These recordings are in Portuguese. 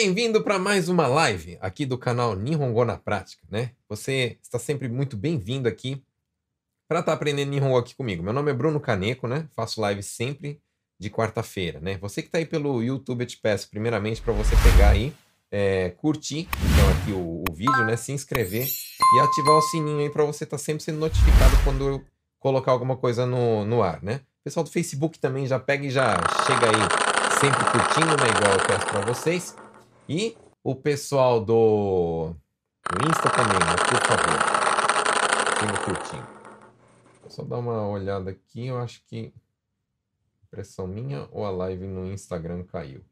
Bem-vindo para mais uma live aqui do canal Nihongo na Prática, né? Você está sempre muito bem-vindo aqui para estar tá aprendendo Nihongo aqui comigo. Meu nome é Bruno Caneco, né? Faço live sempre de quarta-feira, né? Você que está aí pelo YouTube, eu te peço primeiramente para você pegar aí, é, curtir então aqui o, o, vídeo, né? Se inscrever e ativar o sininho aí para você estar tá sempre sendo notificado quando eu colocar alguma coisa no, no ar, né? O pessoal do Facebook também já pega e já chega aí sempre curtindo, né? Igual eu peço para vocês. E o pessoal do, Insta também, né? Por favor. Sempre curtindo. Vou só dar uma olhada aqui. Eu acho que. Impressão minha ou a live no Instagram caiu?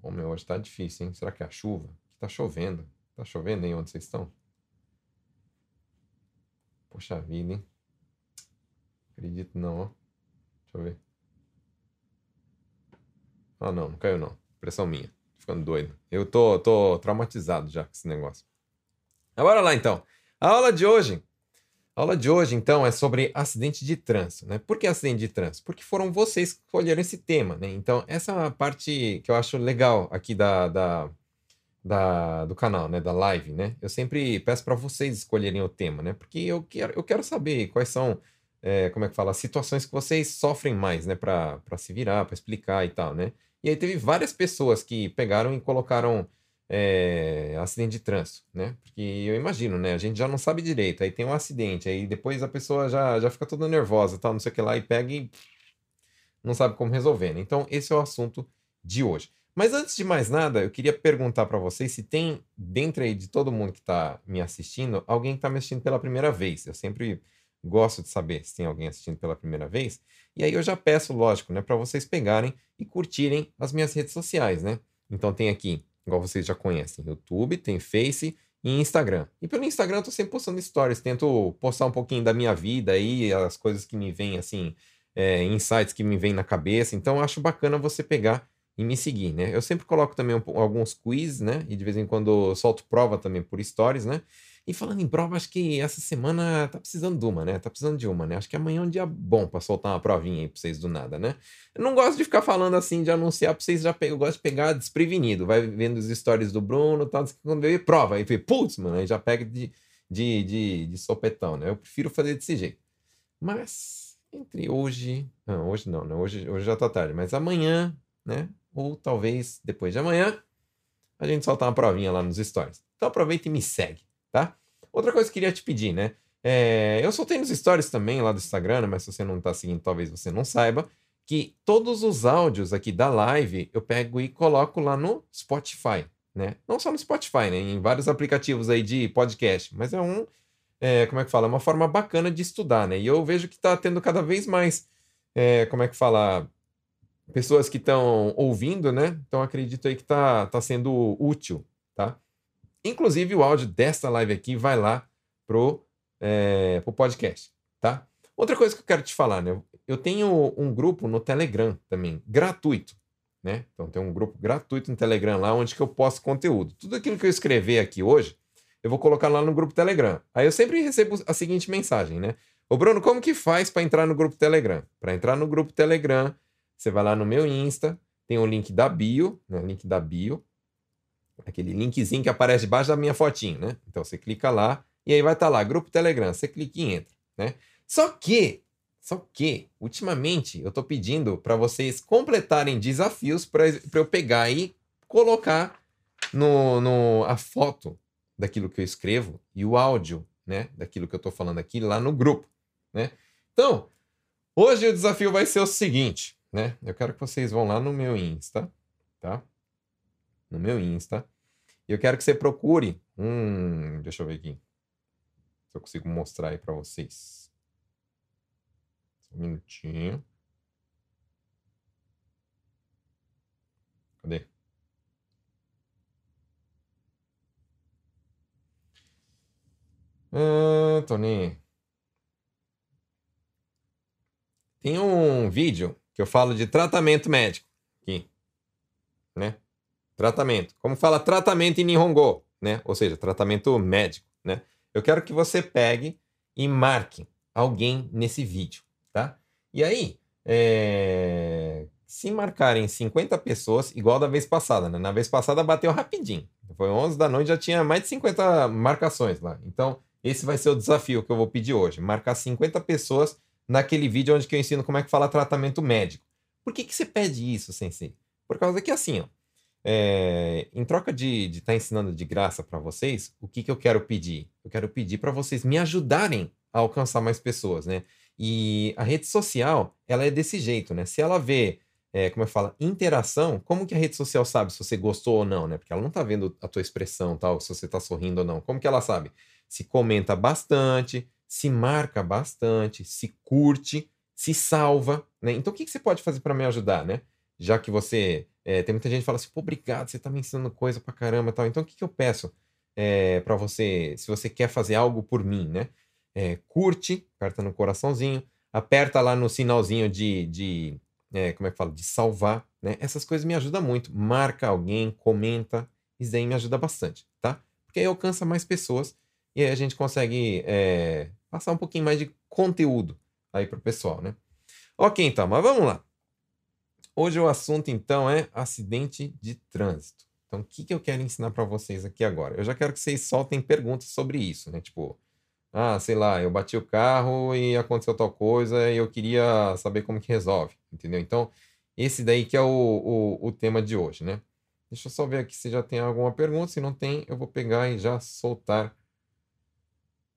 Ô meu, hoje tá difícil, hein? Será que é a chuva? Tá chovendo. Tá chovendo aí onde vocês estão? Poxa vida, hein? Acredito não, ó. Deixa eu ver. Ah, não, não caiu não. Pressão minha. Tô ficando doido. Eu tô, tô traumatizado já com esse negócio. Mas bora lá então. A aula de hoje. A aula de hoje, então, é sobre acidente de trânsito, né? Por que acidente de trânsito? Porque foram vocês que escolheram esse tema, né? Então, essa é uma parte que eu acho legal aqui da, da, da do canal, né? Da live, né? Eu sempre peço para vocês escolherem o tema, né? Porque eu quero, eu quero saber quais são é, como é que fala, situações que vocês sofrem mais, né, para se virar, para explicar e tal, né? E aí teve várias pessoas que pegaram e colocaram é, acidente de trânsito, né? Porque eu imagino, né? A gente já não sabe direito, aí tem um acidente, aí depois a pessoa já, já fica toda nervosa, tal, não sei o que lá, e pega e não sabe como resolver, né? Então, esse é o assunto de hoje. Mas antes de mais nada, eu queria perguntar para vocês se tem, dentro aí de todo mundo que está me assistindo, alguém que está me assistindo pela primeira vez. Eu sempre gosto de saber se tem alguém assistindo pela primeira vez. E aí eu já peço, lógico, né, para vocês pegarem e curtirem as minhas redes sociais, né? Então tem aqui, igual vocês já conhecem, YouTube, tem Face e Instagram. E pelo Instagram eu tô sempre postando stories, tento postar um pouquinho da minha vida aí, as coisas que me vêm assim, é, insights que me vêm na cabeça. Então acho bacana você pegar e me seguir, né? Eu sempre coloco também alguns quiz, né? E de vez em quando solto prova também por stories, né? E falando em prova, acho que essa semana tá precisando de uma, né? Tá precisando de uma, né? Acho que amanhã é um dia bom para soltar uma provinha aí pra vocês do nada, né? Eu não gosto de ficar falando assim, de anunciar pra vocês já pegar. Eu gosto de pegar desprevenido. Vai vendo os stories do Bruno e tal, quando vê prova, aí vê, putz, mano, aí já pega de, de, de, de sopetão, né? Eu prefiro fazer desse jeito. Mas, entre hoje. Não, hoje não, né? Hoje, hoje já tá tarde, mas amanhã, né? Ou talvez depois de amanhã, a gente soltar uma provinha lá nos stories. Então aproveita e me segue tá? Outra coisa que queria te pedir, né? É, eu soltei nos stories também lá do Instagram, mas se você não tá seguindo, talvez você não saiba, que todos os áudios aqui da live eu pego e coloco lá no Spotify, né? Não só no Spotify, né? Em vários aplicativos aí de podcast, mas é um, é, como é que fala? É uma forma bacana de estudar, né? E eu vejo que tá tendo cada vez mais, é, como é que fala? Pessoas que estão ouvindo, né? Então acredito aí que tá, tá sendo útil, tá? Inclusive, o áudio desta live aqui vai lá pro, é, pro podcast, tá? Outra coisa que eu quero te falar, né? Eu tenho um grupo no Telegram também, gratuito, né? Então tem um grupo gratuito no Telegram lá onde que eu posto conteúdo. Tudo aquilo que eu escrever aqui hoje, eu vou colocar lá no grupo Telegram. Aí eu sempre recebo a seguinte mensagem, né? Ô Bruno, como que faz para entrar no grupo Telegram? Para entrar no grupo Telegram, você vai lá no meu Insta, tem o link da bio, né? Link da bio aquele linkzinho que aparece debaixo da minha fotinho, né? Então você clica lá e aí vai estar tá lá, grupo Telegram, você clica e entra, né? Só que, só que, ultimamente eu estou pedindo para vocês completarem desafios para eu pegar e colocar no, no a foto daquilo que eu escrevo e o áudio, né, daquilo que eu estou falando aqui lá no grupo, né? Então, hoje o desafio vai ser o seguinte, né? Eu quero que vocês vão lá no meu Insta, tá? No meu Insta. E eu quero que você procure um. Deixa eu ver aqui. Se eu consigo mostrar aí para vocês. Um minutinho. Cadê? Ah, Tony. Tem um vídeo que eu falo de tratamento médico aqui, né? Tratamento. Como fala tratamento em Nihongo, né? Ou seja, tratamento médico, né? Eu quero que você pegue e marque alguém nesse vídeo, tá? E aí, é... se marcarem 50 pessoas, igual da vez passada, né? Na vez passada bateu rapidinho. Foi 11 da noite, já tinha mais de 50 marcações lá. Então, esse vai ser o desafio que eu vou pedir hoje. Marcar 50 pessoas naquele vídeo onde eu ensino como é que fala tratamento médico. Por que, que você pede isso, Sensei? Por causa que assim, ó, é, em troca de estar tá ensinando de graça para vocês, o que, que eu quero pedir? Eu quero pedir para vocês me ajudarem a alcançar mais pessoas, né? E a rede social, ela é desse jeito, né? Se ela vê é, como eu falo, interação, como que a rede social sabe se você gostou ou não, né? Porque ela não tá vendo a tua expressão, tal, se você tá sorrindo ou não. Como que ela sabe? Se comenta bastante, se marca bastante, se curte, se salva, né? Então o que, que você pode fazer para me ajudar, né? Já que você é, tem muita gente que fala assim, pô, obrigado, você tá me ensinando coisa pra caramba, tal. Então o que, que eu peço é, para você, se você quer fazer algo por mim, né? É, curte, aperta no coraçãozinho, aperta lá no sinalzinho de, de é, como é que fala, de salvar, né? Essas coisas me ajudam muito. Marca alguém, comenta, isso aí me ajuda bastante, tá? Porque aí alcança mais pessoas e aí a gente consegue é, passar um pouquinho mais de conteúdo aí pro pessoal, né? Ok, então, mas vamos lá. Hoje o assunto, então, é acidente de trânsito. Então, o que, que eu quero ensinar para vocês aqui agora? Eu já quero que vocês soltem perguntas sobre isso, né? Tipo, ah, sei lá, eu bati o carro e aconteceu tal coisa e eu queria saber como que resolve, entendeu? Então, esse daí que é o, o, o tema de hoje, né? Deixa eu só ver aqui se já tem alguma pergunta. Se não tem, eu vou pegar e já soltar.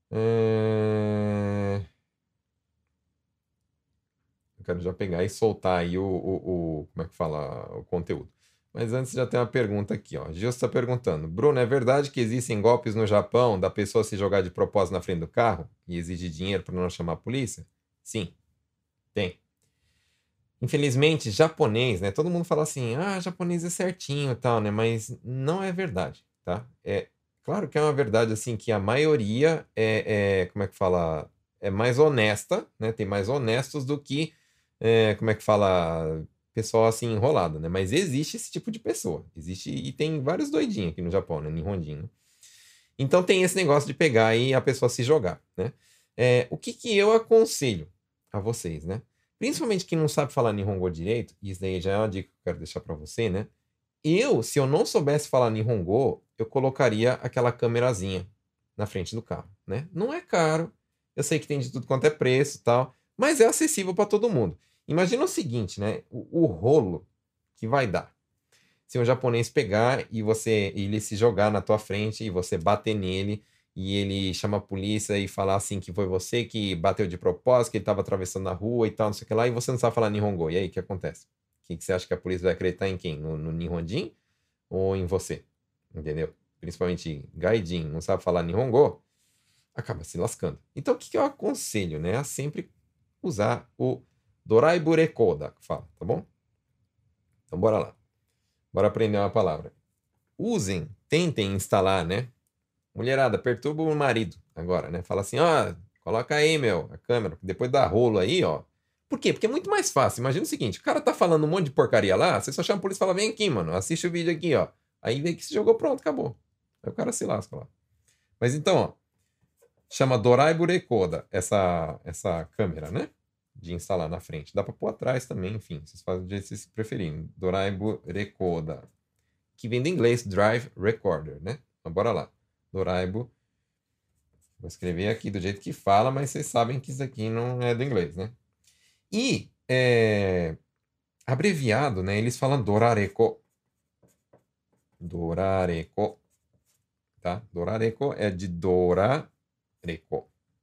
É... Eu quero já pegar e soltar aí o, o, o, como é que fala, o conteúdo. Mas antes já tem uma pergunta aqui, ó. Gil está perguntando: Bruno, é verdade que existem golpes no Japão da pessoa se jogar de propósito na frente do carro e exigir dinheiro para não chamar a polícia? Sim, tem. Infelizmente, japonês, né? Todo mundo fala assim: ah, japonês é certinho e tal, né? Mas não é verdade, tá? É claro que é uma verdade assim que a maioria é, é como é que fala? É mais honesta, né? Tem mais honestos do que é, como é que fala? pessoal assim enrolado, né? Mas existe esse tipo de pessoa. Existe e tem vários doidinhos aqui no Japão, né? Nihonjin. Né? Então tem esse negócio de pegar e a pessoa se jogar, né? É, o que, que eu aconselho a vocês, né? Principalmente quem não sabe falar Nihongo direito, e isso daí já é uma dica que eu quero deixar para você, né? Eu, se eu não soubesse falar Nihongo, eu colocaria aquela câmerazinha na frente do carro, né? Não é caro, eu sei que tem de tudo quanto é preço e tal, mas é acessível para todo mundo. Imagina o seguinte, né? O, o, rolo que vai dar. Se um japonês pegar e você ele se jogar na tua frente e você bater nele e ele chama a polícia e falar assim que foi você que bateu de propósito, que ele estava atravessando a rua e tal, não sei o que lá, e você não sabe falar Nihongo. E aí, o que acontece? O que, que você acha que a polícia vai acreditar em quem? No, no Nihonjin ou em você? Entendeu? Principalmente Gaijin, não sabe falar Nihongo, acaba se lascando. Então, o que, que eu aconselho, né? A sempre usar o Doraibu Rekoda, que fala, tá bom? Então bora lá. Bora aprender uma palavra. Usem, tentem instalar, né? Mulherada, perturba o marido agora, né? Fala assim, ó, coloca aí, meu, a câmera, depois dá rolo aí, ó. Por quê? Porque é muito mais fácil. Imagina o seguinte, o cara tá falando um monte de porcaria lá, você só chama a polícia e fala, vem aqui, mano, assiste o vídeo aqui, ó. Aí vem que se jogou, pronto, acabou. Aí o cara se lasca lá. Mas então, ó, chama Doraibu Rekoda, essa, essa câmera, né? De instalar na frente. Dá para pôr atrás também, enfim, vocês fazem do jeito que vocês preferirem. Doraibu Rekoda, que vem do inglês Drive Recorder, né? Então, bora lá. Doraibu. Vou escrever aqui do jeito que fala, mas vocês sabem que isso aqui não é do inglês, né? E, é, abreviado, né? Eles falam Dorareko. Dorareko. Tá? Dorareko é de Dorareko.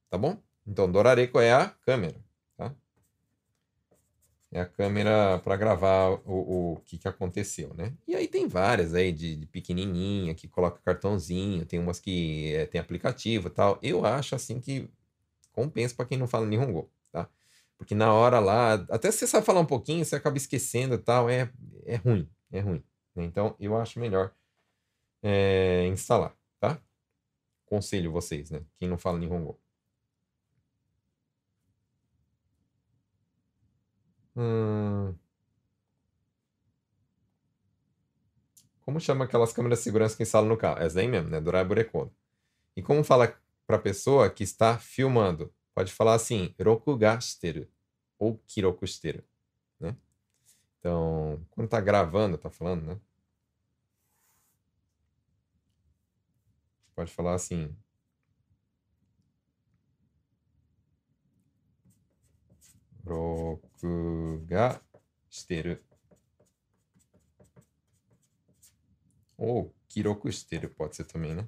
Tá bom? Então, Dorareko é a câmera. É a câmera para gravar o, o que, que aconteceu, né? E aí tem várias aí de, de pequenininha que coloca cartãozinho, tem umas que é, tem aplicativo tal. Eu acho assim que compensa para quem não fala Nihongo, tá? Porque na hora lá, até se você sabe falar um pouquinho, você acaba esquecendo e tal, é, é ruim, é ruim. Né? Então eu acho melhor é, instalar, tá? Conselho vocês, né? Quem não fala Nihongo. Como chama aquelas câmeras de segurança que instalam no carro? Essa daí mesmo, né? Durai Burekono. E como fala para a pessoa que está filmando? Pode falar assim, rokuga shiteru ou kiroku shiteru, né? Então, quando tá gravando, tá falando, né? Pode falar assim. Ou kiroku shiteru pode ser também, né?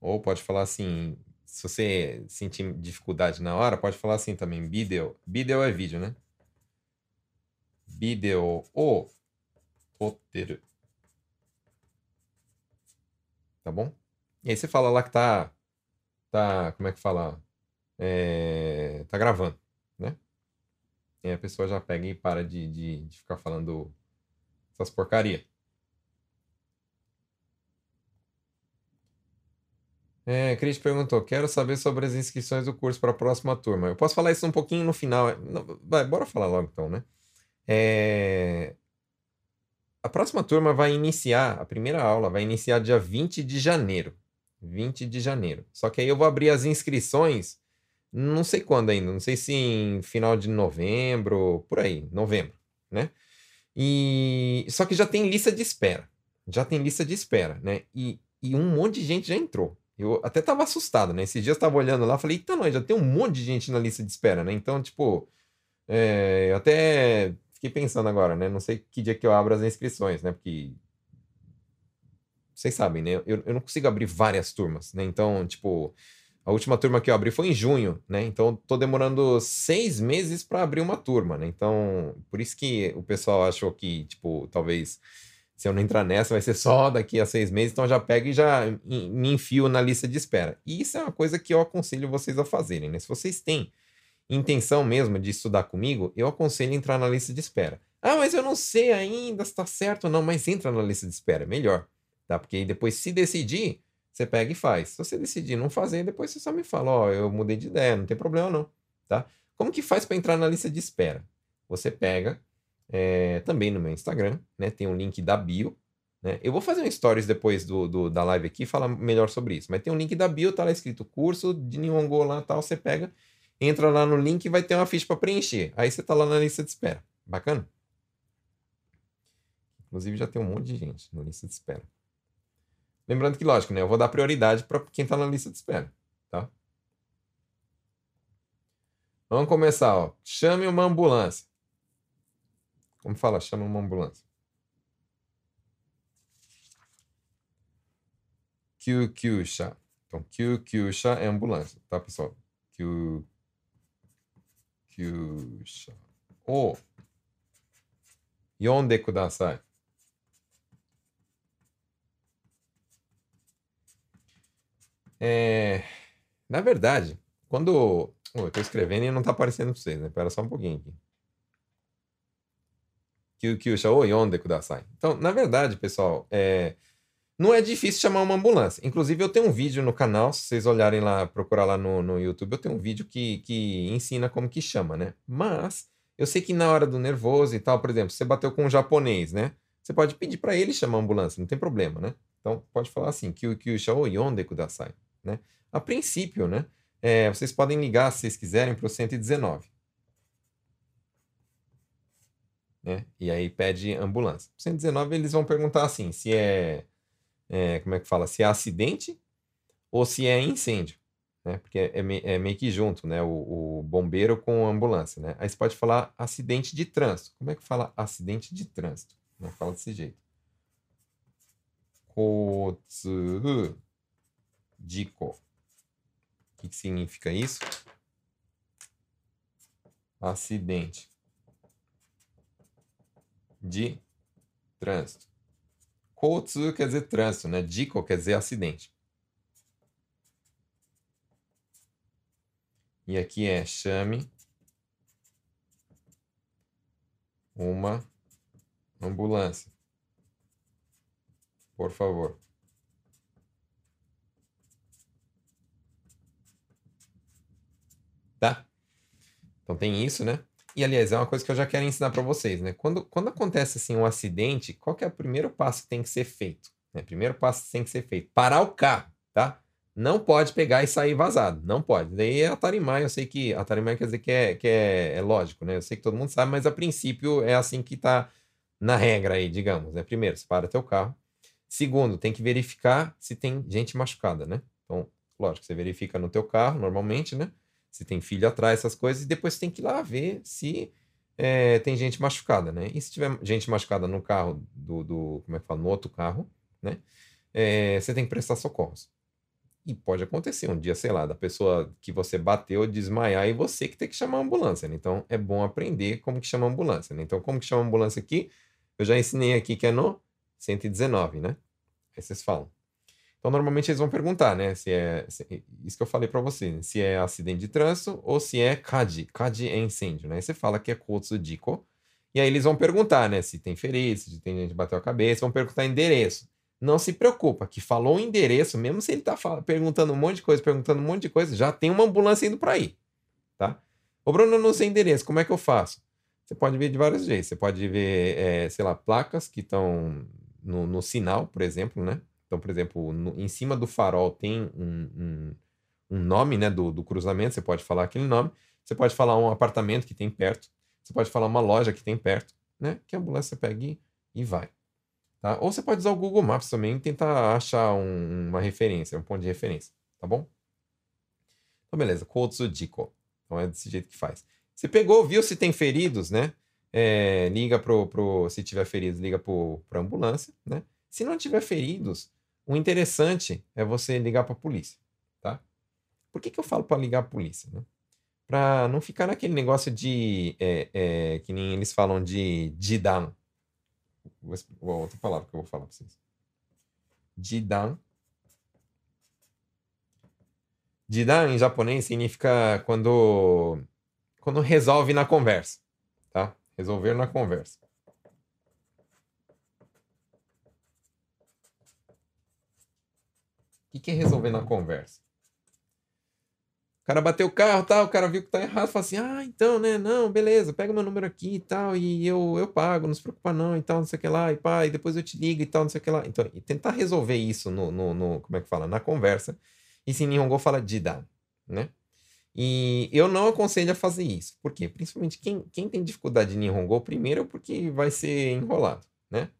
Ou pode falar assim, se você sentir dificuldade na hora, pode falar assim também, vídeo. Vídeo é vídeo, né? Vídeo o roteiro. Tá bom? E aí você fala lá que tá. Tá. Como é que fala? É, tá gravando, né? E a pessoa já pega e para de, de, de ficar falando essas porcaria. É, Cris perguntou: quero saber sobre as inscrições do curso para a próxima turma. Eu posso falar isso um pouquinho no final. Não, vai, bora falar logo então, né? É, a próxima turma vai iniciar, a primeira aula vai iniciar dia 20 de janeiro. 20 de janeiro. Só que aí eu vou abrir as inscrições, não sei quando ainda, não sei se em final de novembro, por aí, novembro, né? E só que já tem lista de espera. Já tem lista de espera, né? E, e um monte de gente já entrou. Eu até tava assustado, né? Esses dias eu tava olhando lá, falei, eita, nós já tem um monte de gente na lista de espera, né? Então, tipo, é, eu até fiquei pensando agora, né? Não sei que dia que eu abro as inscrições, né? Porque vocês sabem, né? Eu, eu não consigo abrir várias turmas, né? Então, tipo, a última turma que eu abri foi em junho, né? Então, tô demorando seis meses para abrir uma turma, né? Então, por isso que o pessoal achou que, tipo, talvez se eu não entrar nessa, vai ser só daqui a seis meses, então já pego e já me enfio na lista de espera. E isso é uma coisa que eu aconselho vocês a fazerem, né? Se vocês têm intenção mesmo de estudar comigo, eu aconselho entrar na lista de espera. Ah, mas eu não sei ainda se está certo ou não, mas entra na lista de espera, melhor, tá? Porque aí depois, se decidir, você pega e faz. Se você decidir não fazer, depois você só me fala, ó, oh, eu mudei de ideia, não tem problema não, tá? Como que faz para entrar na lista de espera? Você pega, é, também no meu Instagram, né? Tem um link da bio. Né? Eu vou fazer um stories depois do, do, da live aqui falar melhor sobre isso. Mas tem um link da bio, tá lá escrito curso de Nihongo lá tal. Você pega, entra lá no link e vai ter uma ficha para preencher. Aí você tá lá na lista de espera. Bacana? Inclusive já tem um monte de gente na lista de espera. Lembrando que, lógico, né? Eu vou dar prioridade para quem tá na lista de espera, tá? Vamos começar, ó. Chame uma ambulância. Como fala? Chama uma ambulância. Kyukyusha. Então, Kyukyusha é ambulância, tá, pessoal? Kyukyusha. O. Yonde kudasai. É, na verdade, quando. Oh, eu estou escrevendo e não está aparecendo para vocês, né? Espera só um pouquinho aqui. Kyukyusha ou Yonde Kudasai. Então, na verdade, pessoal, é... não é difícil chamar uma ambulância. Inclusive, eu tenho um vídeo no canal, se vocês olharem lá, procurar lá no, no YouTube, eu tenho um vídeo que, que ensina como que chama, né? Mas, eu sei que na hora do nervoso e tal, por exemplo, você bateu com um japonês, né? Você pode pedir para ele chamar a ambulância, não tem problema, né? Então, pode falar assim, Kyukyusha ou Yonde Kudasai, né? A princípio, né? É, vocês podem ligar, se vocês quiserem, para o 119. né? E aí pede ambulância. 119 eles vão perguntar assim, se é, é, como é que fala, se é acidente ou se é incêndio, né? Porque é, é meio que junto, né? O, o, bombeiro com a ambulância, né? Aí você pode falar acidente de trânsito. Como é que fala acidente de trânsito? Né? Fala desse jeito. Kotsu Jiko. O que significa isso? Acidente de trânsito. Kotsu quer dizer trânsito, né? Jiko quer dizer acidente. E aqui é chame uma ambulância. Por favor. Tá? Então tem isso, né? E, aliás, é uma coisa que eu já quero ensinar para vocês, né? Quando, quando acontece, assim, um acidente, qual que é o primeiro passo que tem que ser feito? Né? Primeiro passo que tem que ser feito, parar o carro, tá? não pode pegar e sair vazado. Não pode. Daí é Atarimai, eu sei que. Atarimai quer dizer que, é, que é, é lógico, né? Eu sei que todo mundo sabe, mas a princípio é assim que tá na regra aí, digamos. Né? Primeiro, você para teu carro. Segundo, tem que verificar se tem gente machucada, né? Então, lógico, você verifica no teu carro, normalmente, né? Se tem filho atrás, essas coisas, e depois tem que ir lá ver se é, tem gente machucada, né? E se tiver gente machucada no carro do, do como é que fala, no outro carro, né? É, você tem que prestar socorros. E pode acontecer um dia, sei lá, da pessoa que você bateu desmaiar e você que tem que chamar a ambulância. Né? Então é bom aprender como que chama a ambulância. Né? Então, como que chama a ambulância aqui? Eu já ensinei aqui que é no 119, né? Aí vocês falam. Então, normalmente eles vão perguntar, né? Se é. Se, isso que eu falei para você, né? se é acidente de trânsito ou se é CAD. CAD é incêndio, né? Aí você fala que é Kotsu Diko. E aí eles vão perguntar, né? Se tem ferido, se tem gente que bateu a cabeça, vão perguntar endereço não se preocupa, que falou o endereço, mesmo se ele está perguntando um monte de coisa, perguntando um monte de coisa, já tem uma ambulância indo para aí, tá? Ô Bruno, não sei endereço, como é que eu faço? Você pode ver de vários jeitos. Você pode ver, é, sei lá, placas que estão no, no, sinal, por exemplo, né? Então, por exemplo, no, em cima do farol tem um, um, um nome, né, do, do cruzamento, você pode falar aquele nome. Você pode falar um apartamento que tem perto. Você pode falar uma loja que tem perto, né? Que a ambulância pega e vai. Tá? Ou você pode usar o Google Maps também e tentar achar um, uma referência, um ponto de referência, tá bom? Então, beleza, Kotsujiko. Então é desse jeito que faz. Você pegou, viu se tem feridos, né? É, liga pro, pro. Se tiver feridos, liga para a ambulância, né? Se não tiver feridos, o interessante é você ligar para a polícia, tá? Por que, que eu falo para ligar a polícia, né? Para não ficar naquele negócio de. É, é, que nem eles falam de Jidan, Vou, outra palavra que eu vou falar para vocês. Jidan. Jidan em japonês significa quando quando resolve na conversa, tá? Resolver na conversa. O que é resolver na conversa? O cara bateu o carro, tal, o cara viu que tá errado, fala assim: "Ah, então, né? Não, beleza, pega meu número aqui e tal, e eu eu pago, não se preocupa não, e tal, não sei o que lá, e pá, e depois eu te ligo e tal, não sei o que lá". Então, e tentar resolver isso no, no, no como é que fala, na conversa. E se Nihongo fala Jida, né? E eu não aconselho a fazer isso. Por quê? Principalmente quem, quem tem dificuldade de Nihongo, primeiro porque vai ser enrolado, né?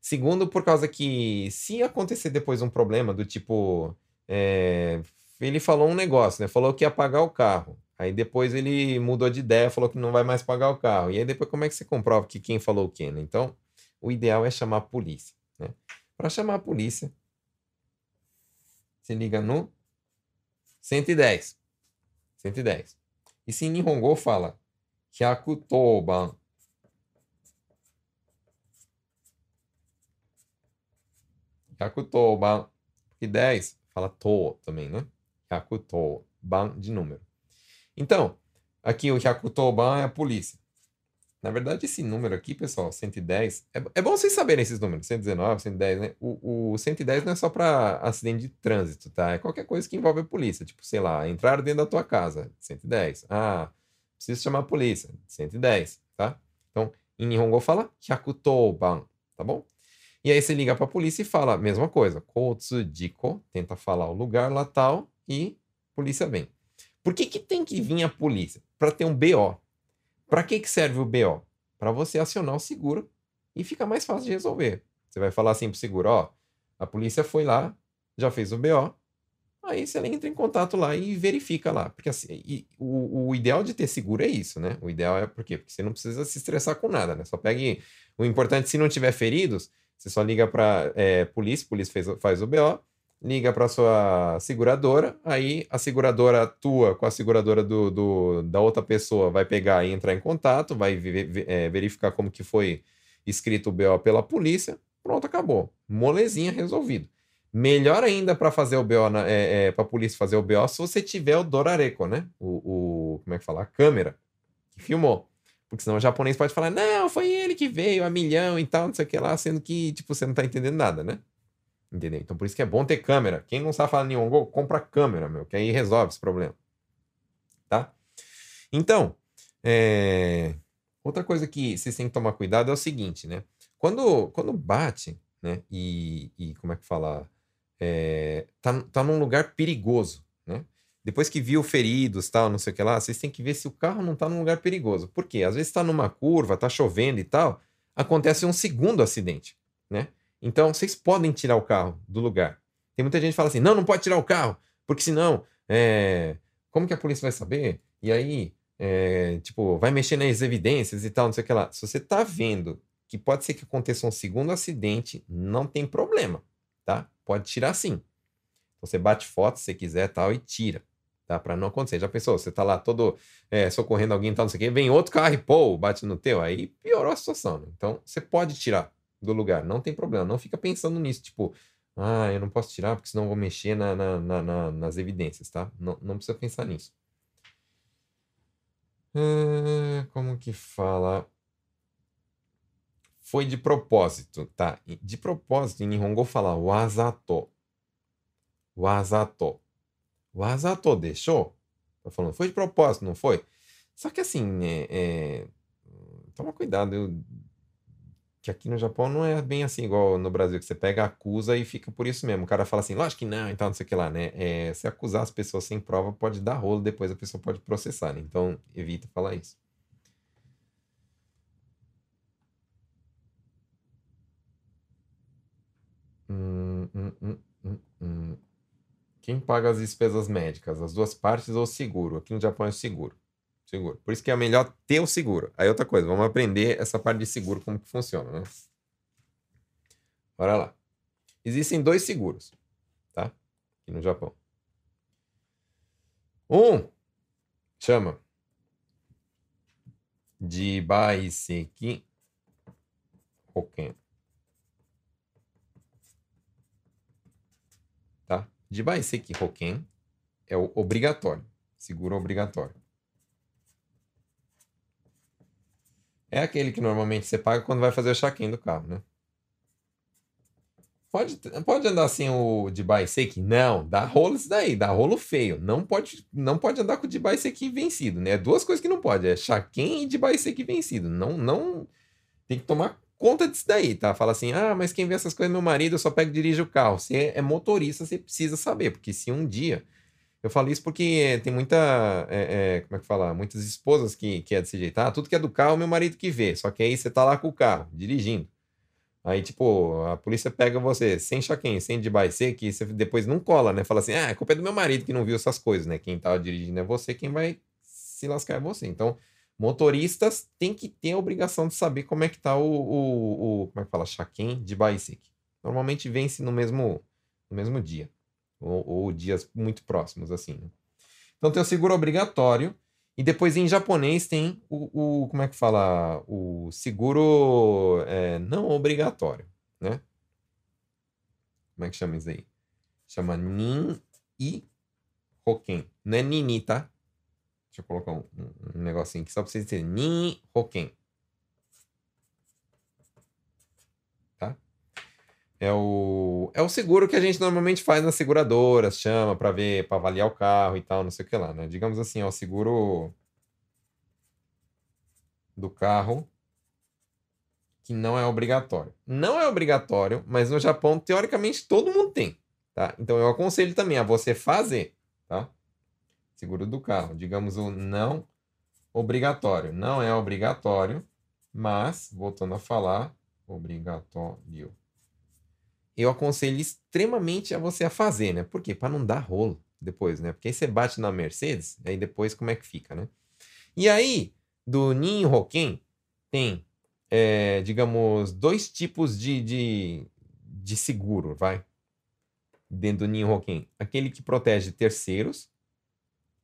Segundo, por causa que se acontecer depois um problema do tipo é, ele falou um negócio, né? Falou que ia pagar o carro. Aí depois ele mudou de ideia, falou que não vai mais pagar o carro. E aí depois como é que você comprova que quem falou o quê, né? Então, o ideal é chamar a polícia, né? Para chamar a polícia, você liga no 110. 110. E se Nihongo fala Hyakutoban. Hyakutoban. E 10 fala to também, né? Hyakutoban de número. Então, aqui o Hyakutoban é a polícia. Na verdade, esse número aqui, pessoal, 110, é, é bom vocês saberem esses números, 119, 110, né? O, o 110 não é só para acidente de trânsito, tá? É qualquer coisa que envolve a polícia. Tipo, sei lá, entrar dentro da tua casa, 110. Ah, preciso chamar a polícia, 110, tá? Então, em Nihongo fala Hyakutoban, tá bom? E aí você liga para a polícia e fala a mesma coisa. Kotsujiko, tenta falar o lugar lá tal, e polícia vem. Por que, que tem que vir a polícia? Para ter um BO. Para que, que serve o BO? Para você acionar o seguro e fica mais fácil de resolver. Você vai falar assim para o seguro: ó, a polícia foi lá, já fez o BO, aí você entra em contato lá e verifica lá. Porque assim, e, o, o, ideal de ter seguro é isso, né? O ideal é por quê? Porque você não precisa se estressar com nada, né? Só pegue. O importante, se não tiver feridos, você só liga para é, polícia, polícia fez, faz o BO, liga para sua seguradora, aí a seguradora tua com a seguradora do, do, da outra pessoa vai pegar e entrar em contato, vai é, verificar como que foi escrito o BO pela polícia, pronto, acabou. Molezinha resolvido. Melhor ainda para fazer o BO, é, é para a polícia fazer o BO, se você tiver o Dorareco, né? O, o, como é que fala? A câmera que filmou. Porque senão o japonês pode falar, não, foi ele que veio a milhão e tal, não sei o que lá, sendo que, tipo, você não tá entendendo nada, né? Entendeu? Então por isso que é bom ter câmera. Quem não sabe falar Nihongo, compra câmera, meu, que aí resolve esse problema. Tá? Então, é... outra coisa que vocês têm que tomar cuidado é o seguinte, né? Quando, quando bate, né? E, e como é que fala? é, tá, tá num lugar perigoso, né? Depois que viu feridos, tal, não sei o que lá, vocês têm que ver se o carro não tá num lugar perigoso. Por quê? Às vezes está numa curva, tá chovendo e tal, acontece um segundo acidente, né? Então, vocês podem tirar o carro do lugar. Tem muita gente que fala assim, não, não pode tirar o carro, porque senão, é... como que a polícia vai saber? E aí, é... tipo, vai mexer nas evidências e tal, não sei o que lá. Se você tá vendo que pode ser que aconteça um segundo acidente, não tem problema, tá? Pode tirar sim. Você bate foto se quiser tal e tira tá? Para não acontecer. Já pensou? Você tá lá todo é, socorrendo alguém, tal, não sei o quê, vem outro carro e pô, bate no teu, aí piorou a situação. Né? Então, você pode tirar do lugar, não tem problema. Não fica pensando nisso, tipo, ah, eu não posso tirar porque senão vou mexer na, na, na, na nas evidências, tá? Não, não precisa pensar nisso. É, como que fala? Foi de propósito, tá? De propósito, em Nihongo fala wazato. Wazato. Wazato deixou? Tá falando, foi de propósito, não foi? Só que assim, é, é... toma cuidado, eu... que aqui no Japão não é bem assim igual no Brasil, que você pega, acusa e fica por isso mesmo. O cara fala assim, lógico que não, então não sei o que lá, né? É, se acusar as pessoas sem prova, pode dar rolo, depois a pessoa pode processar, né? Então, evita falar isso. Hum, hum, hum. Quem paga as despesas médicas? As duas partes ou o seguro? Aqui no Japão é seguro. Seguro. Por isso que é melhor ter o seguro. Aí outra coisa, vamos aprender essa parte de seguro, como que funciona, né? Bora lá. Existem dois seguros, tá? Aqui no Japão. Um chama de Baiseki Hoken. De Baiseki Hoken é o obrigatório, seguro obrigatório. É aquele que normalmente você paga quando vai fazer o check-in do carro, né? Pode, pode andar assim o de Baiseki? Não, dá rolo isso daí, dá rolo feio. Não pode, não pode andar com o de Baiseki vencido, né? É duas coisas que não pode, é Shaken e de Baiseki vencido. Não, não tem que tomar conta disso daí, tá? Fala assim, ah, mas quem vê essas coisas é meu marido, eu só pego e dirijo o carro. Você é motorista, você precisa saber, porque se um dia... Eu falo isso porque tem muita, é, é, como é que fala? Muitas esposas que, que é desse jeito. Ah, tudo que é do carro, meu marido que vê. Só que aí você tá lá com o carro, dirigindo. Aí, tipo, a polícia pega você sem chaquém, sem de baixo, que você depois não cola, né? Fala assim, ah, a culpa é do meu marido que não viu essas coisas, né? Quem tava dirigindo é você, quem vai se lascar é você. Então, motoristas têm que ter a obrigação de saber como é que tá o, o, o como é que fala, Shaken de Baisek. Normalmente vence no mesmo, no mesmo dia, ou, ou dias muito próximos, assim. Né? Então tem o seguro obrigatório, e depois em japonês tem o, o como é que fala, o seguro é, não obrigatório, né? Como é que chama isso aí? Chama Nin e Hoken. Não é Nini, tá? Deixa eu colocar um, um negocinho aqui só para vocês entenderem. Ni Hoken. É o, é o seguro que a gente normalmente faz nas seguradoras, chama para ver, para avaliar o carro e tal, não sei o que lá, né? Digamos assim, é o seguro do carro que não é obrigatório. Não é obrigatório, mas no Japão, teoricamente, todo mundo tem, tá? Então eu aconselho também a você fazer, tá? seguro do carro. Digamos o não obrigatório. Não é obrigatório, mas, voltando a falar, obrigatório. Eu aconselho extremamente a você a fazer, né? Por quê? Para não dar rolo depois, né? Porque aí você bate na Mercedes, aí depois como é que fica, né? E aí, do Ninho Roquem, tem, é, digamos, dois tipos de, de, de seguro, vai? Dentro do Ninho Roquem. Aquele que protege terceiros,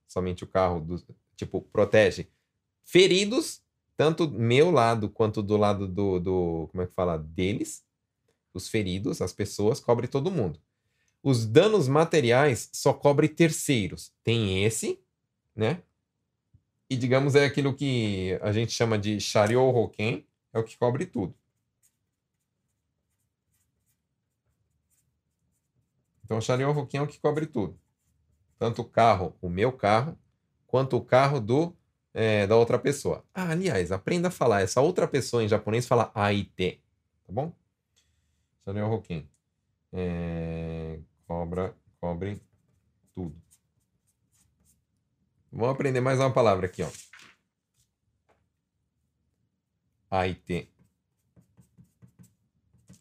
somente o carro, do, tipo, protege feridos, tanto meu lado quanto do lado do, do, como é que fala, deles, os feridos, as pessoas, cobre todo mundo. Os danos materiais só cobre terceiros. Tem esse, né? E digamos é aquilo que a gente chama de Shario Hoken, é o que cobre tudo. Então, Shario Hoken é o que cobre tudo tanto o carro, o meu carro, quanto o carro do é, da outra pessoa. Ah, aliás, aprenda a falar. Essa outra pessoa em japonês fala AIT, tá bom? Sanyo Hoken. É, cobra, cobrem tudo. Vamos aprender mais uma palavra aqui, ó. AIT.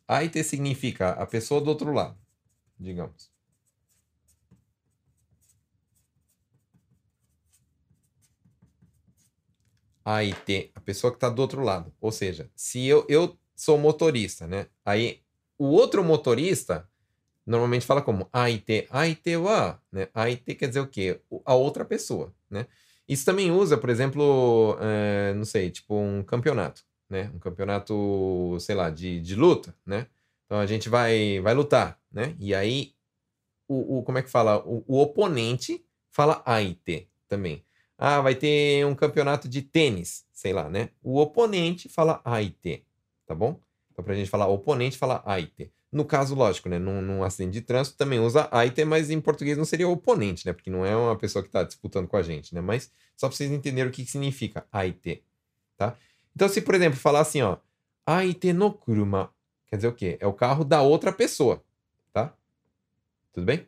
AIT significa a pessoa do outro lado, digamos. AIT, a pessoa que está do outro lado. Ou seja, se eu, eu sou motorista, né? Aí o outro motorista normalmente fala como AIT. AIT wa, né? AIT quer dizer o quê? A outra pessoa, né? Isso também usa, por exemplo, é, não sei, tipo um campeonato, né? Um campeonato, sei lá, de, de luta, né? Então a gente vai, vai lutar, né? E aí, o, o como é que fala? O, o oponente fala AIT também. Ah, vai ter um campeonato de tênis, sei lá, né? O oponente fala AIT, tá bom? Então, pra gente falar oponente, fala AIT. No caso, lógico, né? Num, num acidente de trânsito também usa AIT, mas em português não seria oponente, né? Porque não é uma pessoa que está disputando com a gente, né? Mas só para vocês entenderem o que, que significa AIT, tá? Então, se, por exemplo, falar assim, ó, AIT no kuruma, quer dizer o quê? É o carro da outra pessoa, tá? Tudo bem?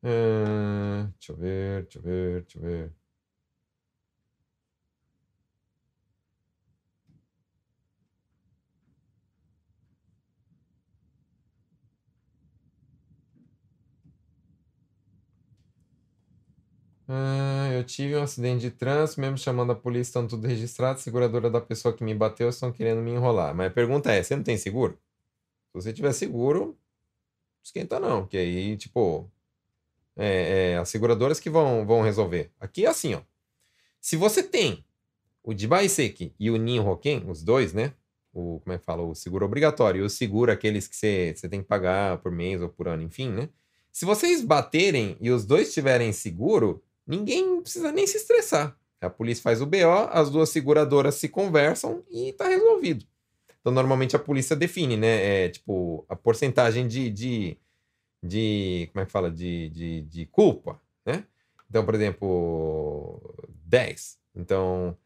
Uh, deixa eu ver, deixa eu ver, deixa eu ver. Ah, eu tive um acidente de trânsito, mesmo chamando a polícia, estão tudo registrado. Seguradora da pessoa que me bateu estão querendo me enrolar. Mas a pergunta é: você não tem seguro? Se você tiver seguro, esquenta não, que aí, tipo, é, é, as seguradoras que vão, vão resolver. Aqui é assim, ó. Se você tem o Dibaiseki e o Nin Hoken, os dois, né? O, como é que fala? O seguro obrigatório e o seguro aqueles que você, você tem que pagar por mês ou por ano, enfim, né? Se vocês baterem e os dois tiverem seguro, ninguém precisa nem se estressar. A polícia faz o BO, as duas seguradoras se conversam e tá resolvido. Então, normalmente a polícia define, né? É, tipo, a porcentagem de, de de como é que fala? De, de, de culpa, né? Então, por exemplo, 10. Então,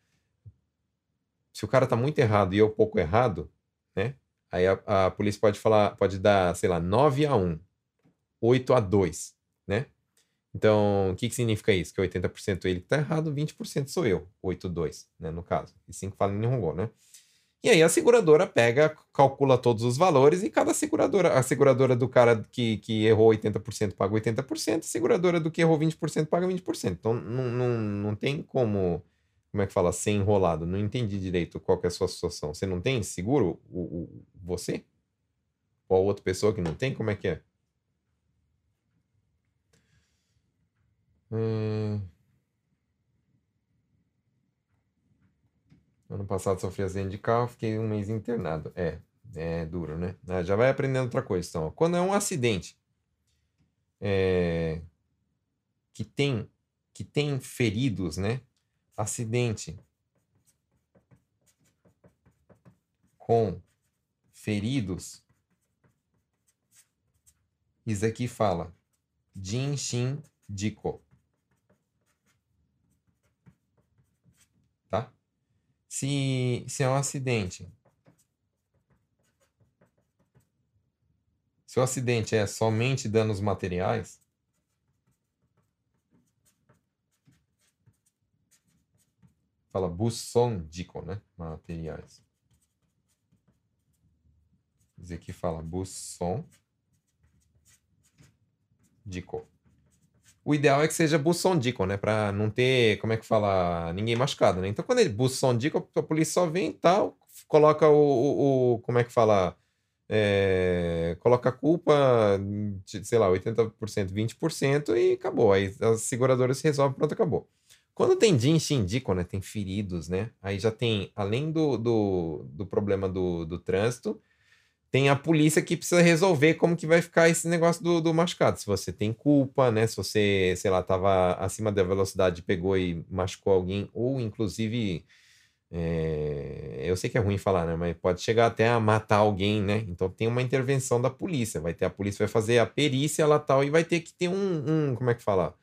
se o cara tá muito errado e eu pouco errado, né? Aí a, a polícia pode falar, pode dar, sei lá, 9 a 1, 8 a 2, né? Então, o que, que significa isso? Que 80% ele que tá errado, 20% sou eu, 8 a 2, né, no caso. E 5 fala em Nihongo, né? E aí a seguradora pega, calcula todos os valores e cada seguradora, a seguradora do cara que, que errou 80% paga 80%, a seguradora do que errou 20% paga 20%. Então não, não, não tem como, como é que fala, ser enrolado. Não entendi direito qual é a sua situação. Você não tem seguro? O, o, você? Ou outra pessoa que não tem? Como é que é? Hum... Ano passado sofri acidente de carro, fiquei um mês internado. É, é duro, né? Ah, já vai aprendendo outra coisa. Então, quando é um acidente é, que tem que tem feridos, né? Acidente com feridos. Isso aqui fala Jinshin Diko. Se, se é um acidente. Se o acidente é somente danos materiais, fala busson dico, né? Materiais. Dizer que fala busson dico. O ideal é que seja bussondico, né? Pra não ter, como é que fala, ninguém machucado, né? Então, quando ele bussondico, a polícia só vem e tal, coloca o, o, o como é que fala, é, coloca a culpa, sei lá, 80%, 20% e acabou. Aí as seguradoras se resolvem, pronto, acabou. Quando tem DIN Shindico, né? Tem feridos, né? Aí já tem, além do, do, do problema do, do trânsito, tem a polícia que precisa resolver como que vai ficar esse negócio do, do machucado. Se você tem culpa, né? Se você, sei lá, tava acima da velocidade, pegou e machucou alguém, ou inclusive. É... eu sei que é ruim falar, né? Mas pode chegar até a matar alguém, né? Então tem uma intervenção da polícia. Vai ter a polícia vai fazer a perícia lá tal e vai ter que ter um, um como é que fala?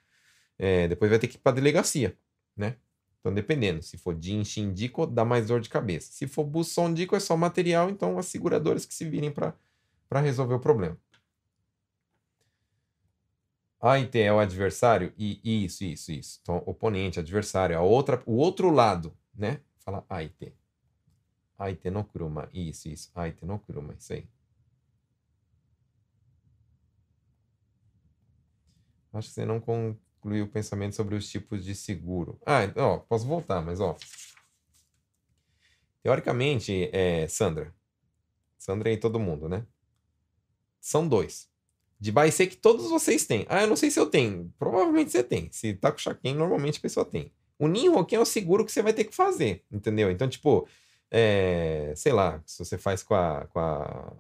É, depois vai ter que ir para delegacia, né? Então, dependendo, se for DIN, Shindico, dá mais dor de cabeça. Se for Busondico, é só material, então as seguradoras que se virem para resolver o problema. AIT é o adversário e isso, isso, isso. Então, oponente, adversário, a outra, o outro lado, né? Fala AIT. AIT no kuruma. Isso, isso. AIT no kuruma. Isso aí. Acho que você não concluiu o pensamento sobre os tipos de seguro. Ah, ó, posso voltar, mas ó. Teoricamente, é, Sandra. Sandra e todo mundo, né? São dois. De que todos vocês têm. Ah, eu não sei se eu tenho. Provavelmente você tem. Se tá com Shaken, normalmente a pessoa tem. O Ninhoken é o seguro que você vai ter que fazer, entendeu? Então, tipo, é, sei lá, se você faz com a, com a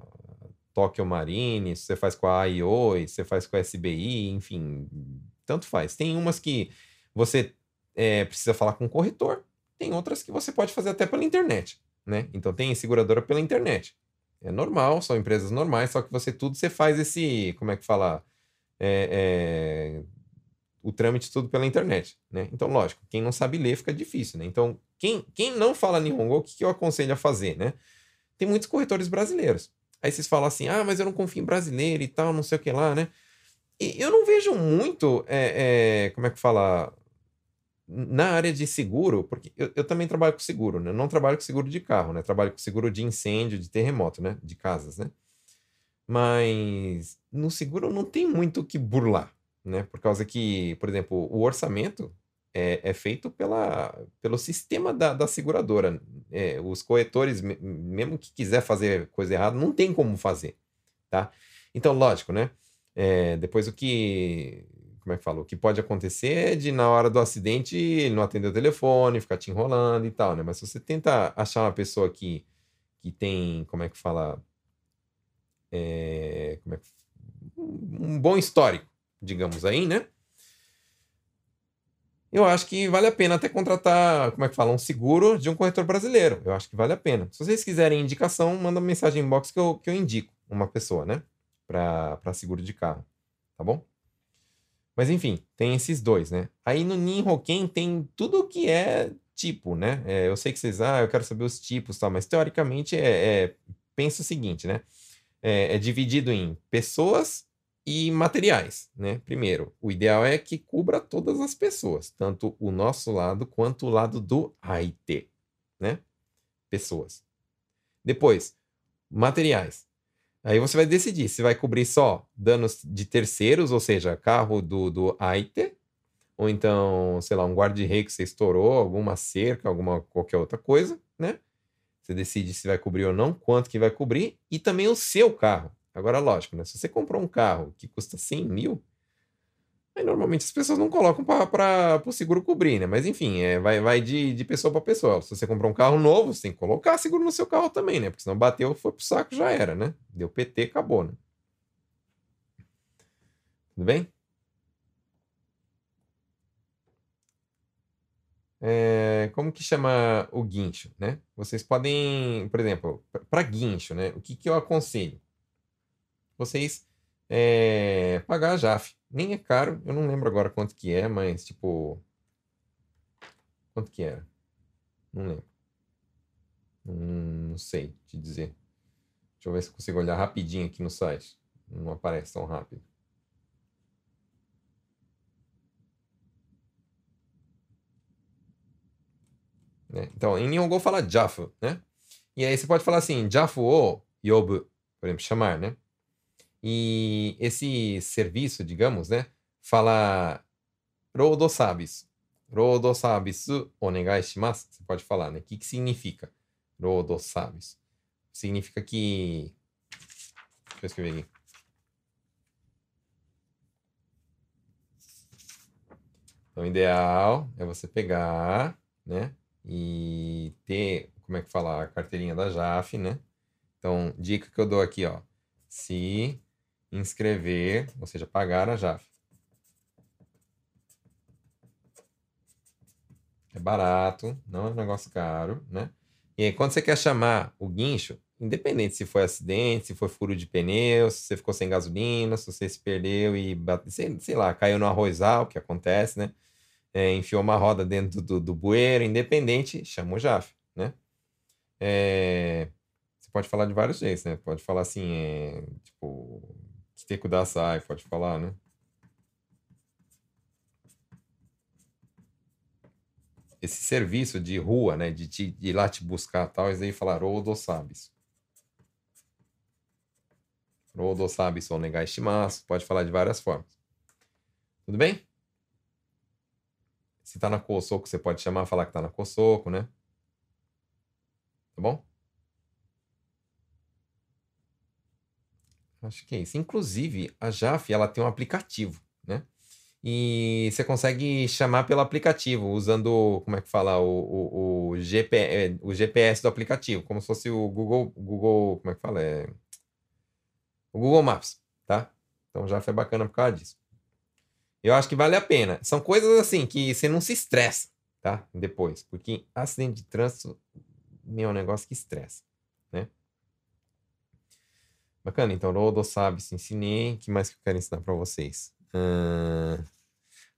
Tokyo Marine, se você faz com a IOI, se você faz com a SBI, enfim, tanto faz. Tem umas que você é, precisa falar com o corretor, tem outras que você pode fazer até pela internet, né? Então tem seguradora pela internet. É normal, são empresas normais, só que você tudo você faz esse, como é que fala? É, é, o trâmite tudo pela internet, né? Então, lógico, quem não sabe ler fica difícil, né? Então, quem, quem não fala Nihongo, o que, que eu aconselho a fazer, né? Tem muitos corretores brasileiros. Aí vocês falam assim, ah, mas eu não confio em brasileiro e tal, não sei o que lá, né? Eu não vejo muito, é, é, como é que fala, na área de seguro, porque eu, eu, também trabalho com seguro, né? Eu não trabalho com seguro de carro, né? Trabalho com seguro de incêndio, de terremoto, né? De casas, né? Mas no seguro não tem muito o que burlar, né? Por causa que, por exemplo, o orçamento é, é feito pela, pelo sistema da, da seguradora. É, os corretores, mesmo que quiser fazer coisa errada, não tem como fazer, tá? Então, lógico, né? É, depois o que, como é que falou? O que pode acontecer é de na hora do acidente ele não atender o telefone, ficar te enrolando e tal, né? Mas se você tenta achar uma pessoa que, que tem, como é que fala? É, como é que, um bom histórico, digamos aí, né? eu acho que vale a pena até contratar, como é que fala, um seguro de um corretor brasileiro. Eu acho que vale a pena. Se vocês quiserem indicação, manda uma mensagem inbox que eu, que eu indico uma pessoa, né? Para seguro de carro. Tá bom? Mas enfim, tem esses dois, né? Aí no Ninhoken tem tudo que é tipo, né? É, eu sei que vocês, ah, eu quero saber os tipos tal, mas teoricamente é, é pensa o seguinte, né? É, é dividido em pessoas e materiais, né? Primeiro, o ideal é que cubra todas as pessoas, tanto o nosso lado quanto o lado do IT, né? Pessoas. Depois, materiais. Aí você vai decidir se vai cobrir só danos de terceiros, ou seja, carro do, do IT, ou então, sei lá, um guarda-rei que você estourou, alguma cerca, alguma qualquer outra coisa, né? Você decide se vai cobrir ou não, quanto que vai cobrir, e também o seu carro. Agora, lógico, né? Se você comprou um carro que custa 100 mil, aí normalmente as pessoas não colocam para o seguro cobrir, né? Mas enfim, é, vai, vai de, de pessoa para pessoa. Se você comprou um carro novo, você tem que colocar seguro no seu carro também, né? Porque senão bateu, foi pro saco, já era, né? Deu PT, acabou, né? Tudo bem? É, como que chama o guincho, né? Vocês podem, por exemplo, para guincho, né? O que, que eu aconselho? vocês é, pagar a JAF. Nem é caro, eu não lembro agora quanto que é, mas tipo. Quanto que era? Não lembro. Hum, não sei te dizer. Deixa eu ver se consigo olhar rapidinho aqui no site. Não aparece tão rápido. Né? Então, em Nihongo fala Jafu, né? E aí você pode falar assim, Jafu o Yobu, por exemplo, chamar, né? E esse serviço, digamos, né, fala Rodo Sabis. Rodo Sabis onegai shimasu. Você pode falar, né? O que, que significa Rodo Sabis? Significa que. Deixa eu escrever aqui. Então, o ideal é você pegar, né? E ter, como é que fala, a carteirinha da JAF, né? Então, dica que eu dou aqui, ó. Se inscrever, ou seja, pagar a JAF. É barato, não é um negócio caro, né? E aí, quando você quer chamar o guincho, independente se foi acidente, se foi furo de pneu, se você ficou sem gasolina, se você se perdeu e, bate, sei, sei lá, caiu no arrozal, que acontece, né? É, enfiou uma roda dentro do, do bueiro, independente, chama o JAF, né? É, você pode falar de vários jeitos, né? Pode falar assim, é, tipo, Teco da SAI, pode falar, né? Esse serviço de rua, né? De, te, de ir lá te buscar tal, eles aí falaram, Odo sabes. Odo sabes ou negar estimaço, pode falar de várias formas. Tudo bem? Se tá na Kosoko, você pode chamar, falar que tá na Kosoko, né? Tá bom? Acho que é isso. Inclusive, a JAF, ela tem um aplicativo, né? E você consegue chamar pelo aplicativo, usando, como é que fala, o, o, o, GP, é, o GPS do aplicativo, como se fosse o Google, Google, como é que fala? É, o Google Maps, tá? Então já foi bacana por causa disso. Eu acho que vale a pena. São coisas assim que você não se estressa, tá? Depois, porque acidente de trânsito é um negócio que estressa? Bacana, então, Rodo sabe, se ensinei. O que mais que eu quero ensinar para vocês?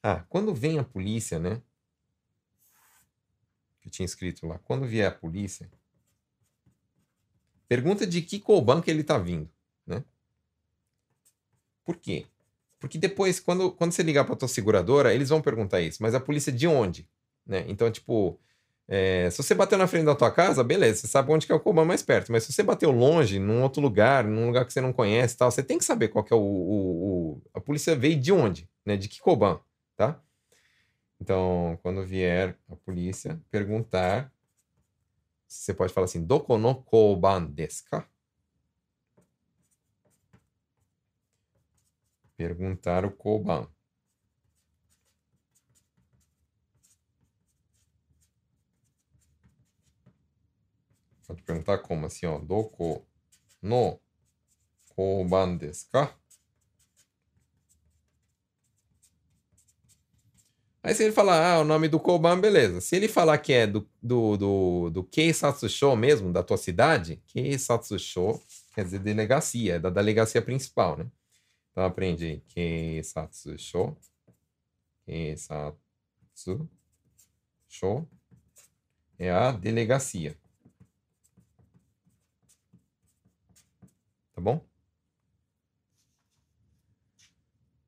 Ah, quando vem a polícia, né? Que eu tinha escrito lá. Quando vier a polícia, pergunta de que Koban que ele tá vindo, né? Por quê? Porque depois, quando, quando você ligar para tua seguradora, eles vão perguntar isso. Mas a polícia de onde? Né? Então, tipo, é, se você bateu na frente da tua casa, beleza, você sabe onde que é o Koban mais perto. Mas se você bateu longe, num outro lugar, num lugar que você não conhece tal, você tem que saber qual que é o... o, o a polícia veio de onde, né? De que Koban, tá? Então, quando vier a polícia perguntar, você pode falar assim, Doko no desu? Perguntar o Koban. Pode perguntar como assim, ó. Doko no Koban desu ka? Aí se ele falar, ah, o nome do Koban, beleza. Se ele falar que é do, do, do, do Keisatsu Show mesmo, da tua cidade, Keisatsu Show quer dizer delegacia, é da delegacia principal, né? Então aprende aí. Keisatsu Show. Keisatsu Show é a delegacia. Tá bom?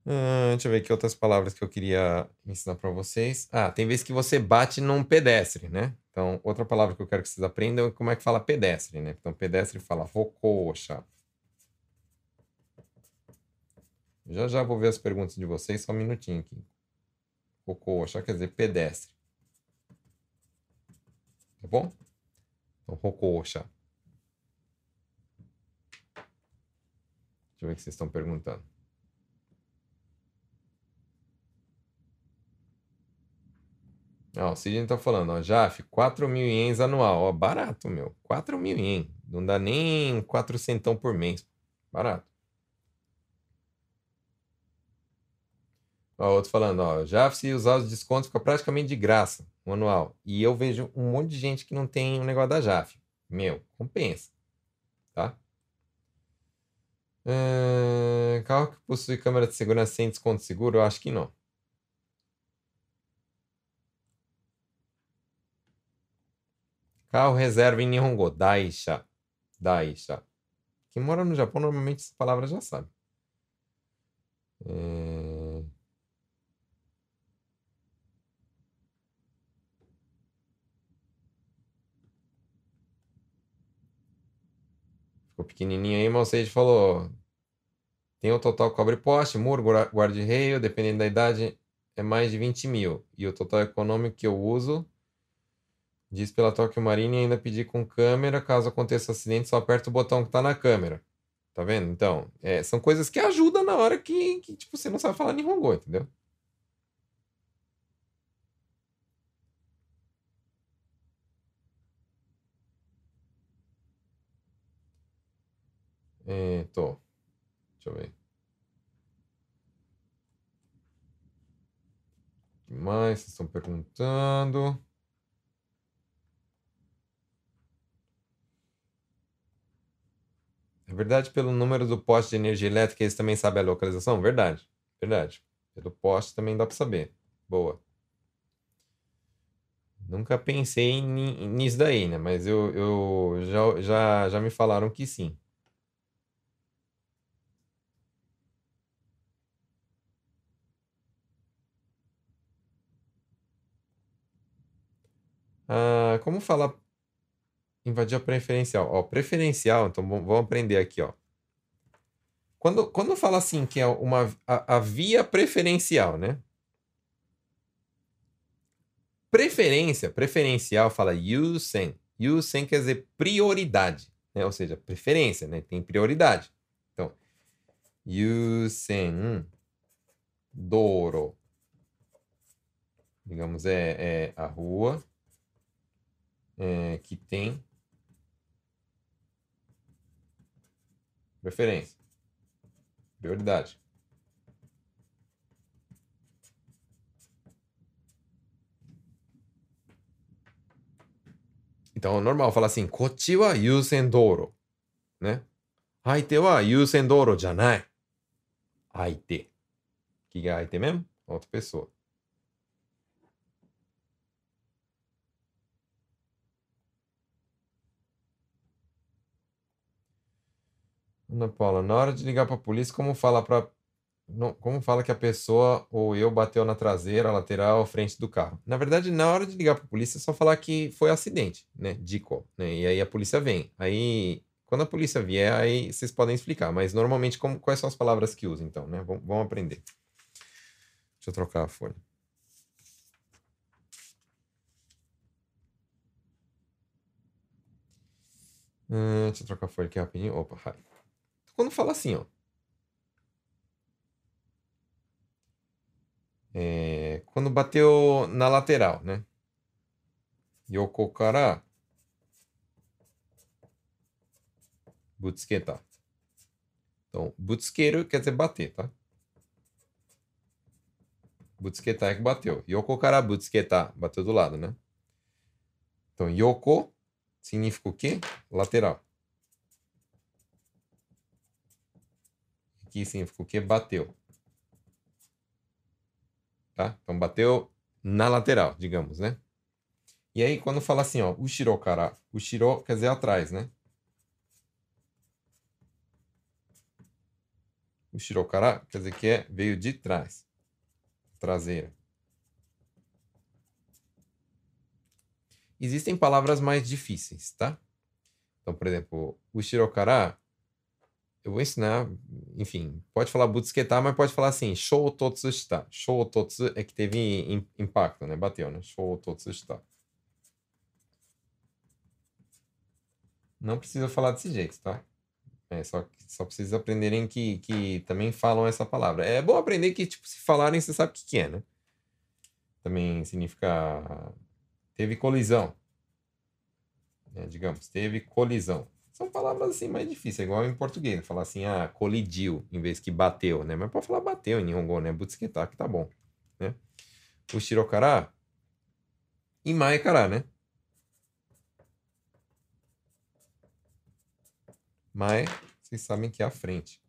Ah, deixa eu ver aqui outras palavras que eu queria ensinar para vocês. Ah, tem vezes que você bate num pedestre, né? Então, outra palavra que eu quero que vocês aprendam é como é que fala pedestre, né? Então, pedestre fala rocoxa. Já já vou ver as perguntas de vocês, só um minutinho aqui. Rocoxa quer dizer pedestre. Tá bom? Então, rocoxa. Deixa eu ver o que vocês estão perguntando. Ó, o Sidney tá falando, ó, Jaf, 4 mil ienes anual. Ó, barato, meu. 4 mil ienes. Não dá nem 400 por mês. Barato. Ó, outro falando, ó, Jaf, se usar os descontos, fica praticamente de graça o anual. E eu vejo um monte de gente que não tem o um negócio da Jaf. Meu, compensa. Tá? É... Carro que possui câmera de segurança sem desconto seguro? Eu acho que não. Carro reserva em Nihongo, Daisha. Daisha. Quem mora no Japão normalmente essa palavra já sabe. É... Ficou pequenininho aí, mas você falou. Tem o total cobre poste, muro, guarda-reio, dependendo da idade, é mais de 20 mil. E o total econômico que eu uso Diz pela Tokyo Marine ainda pedir com câmera, caso aconteça acidente, só aperta o botão que tá na câmera. Tá vendo? Então, é, são coisas que ajudam na hora que, que tipo, você não sabe falar Nihongo, entendeu? É. Deixa eu ver. O que mais vocês estão perguntando? É verdade, pelo número do poste de energia elétrica, eles também sabem a localização? Verdade, verdade. Pelo poste também dá para saber. Boa. Nunca pensei nisso daí, né? Mas eu, eu já, já, já me falaram que sim. Ah, como fala invadir a preferencial? Ó, preferencial, então vamos aprender aqui, ó. Quando, quando fala assim que é uma a, a via preferencial, né? Preferência, preferencial fala yusen. Yusen quer dizer prioridade, né? Ou seja, preferência, né? Tem prioridade. Então, yusen doro. Digamos, é, é a rua é, que tem preferência, prioridade. Então, é normal falar assim, kochi wa yusen douro, né? Aite wa yusen douro janai. É. Aite. Que é aite mesmo? Outra pessoa. Ana Paula, na hora de ligar para a polícia, como fala para como fala que a pessoa ou eu bateu na traseira, lateral, frente do carro? Na verdade, na hora de ligar para a polícia, é só falar que foi acidente, né? Dico, né? E aí a polícia vem. Aí, quando a polícia vier, aí vocês podem explicar. Mas normalmente, como, quais são as palavras que usam, então, né? Vamos, vamos aprender. Deixa eu trocar a folha. Hum, deixa eu trocar a folha aqui rapidinho. Opa, hi. Quando fala assim, ó. É, quando bateu na lateral, né? Yoko kara butsuketa. Então, butsukeru quer dizer bater, tá? Butsuketa é que bateu. Yoko kara butsuketa, bateu do lado, né? Então, yoko significa o quê? Lateral. Aqui significa o quê? Bateu. Tá? Então bateu na lateral, digamos, né? E aí quando fala assim, ó, o shiro kara, shiro quer dizer atrás, né? O kara quer dizer que é, veio de trás, traseira. Existem palavras mais difíceis, tá? Então, por exemplo, o shirokara eu vou ensinar, enfim, pode falar butsuketar, mas pode falar assim, shou totsu shita. Shou totsu é que teve impacto, né? Bateu, né? Shou totsu shita. Não precisa falar desse jeito, tá? É, só, só precisa aprenderem que, que também falam essa palavra. É bom aprender que, tipo, se falarem, você sabe o que, que é, né? Também significa... Teve colisão. É, digamos, teve colisão. São palavras assim mais difíceis, é igual em português, né? falar assim, ah, colidiu, em vez que bateu, né? Mas pode falar bateu em Nihongo, né? Butsuketar, que tá bom, né? O shirokara, imaekara, né? Mae, vocês sabem que é a frente.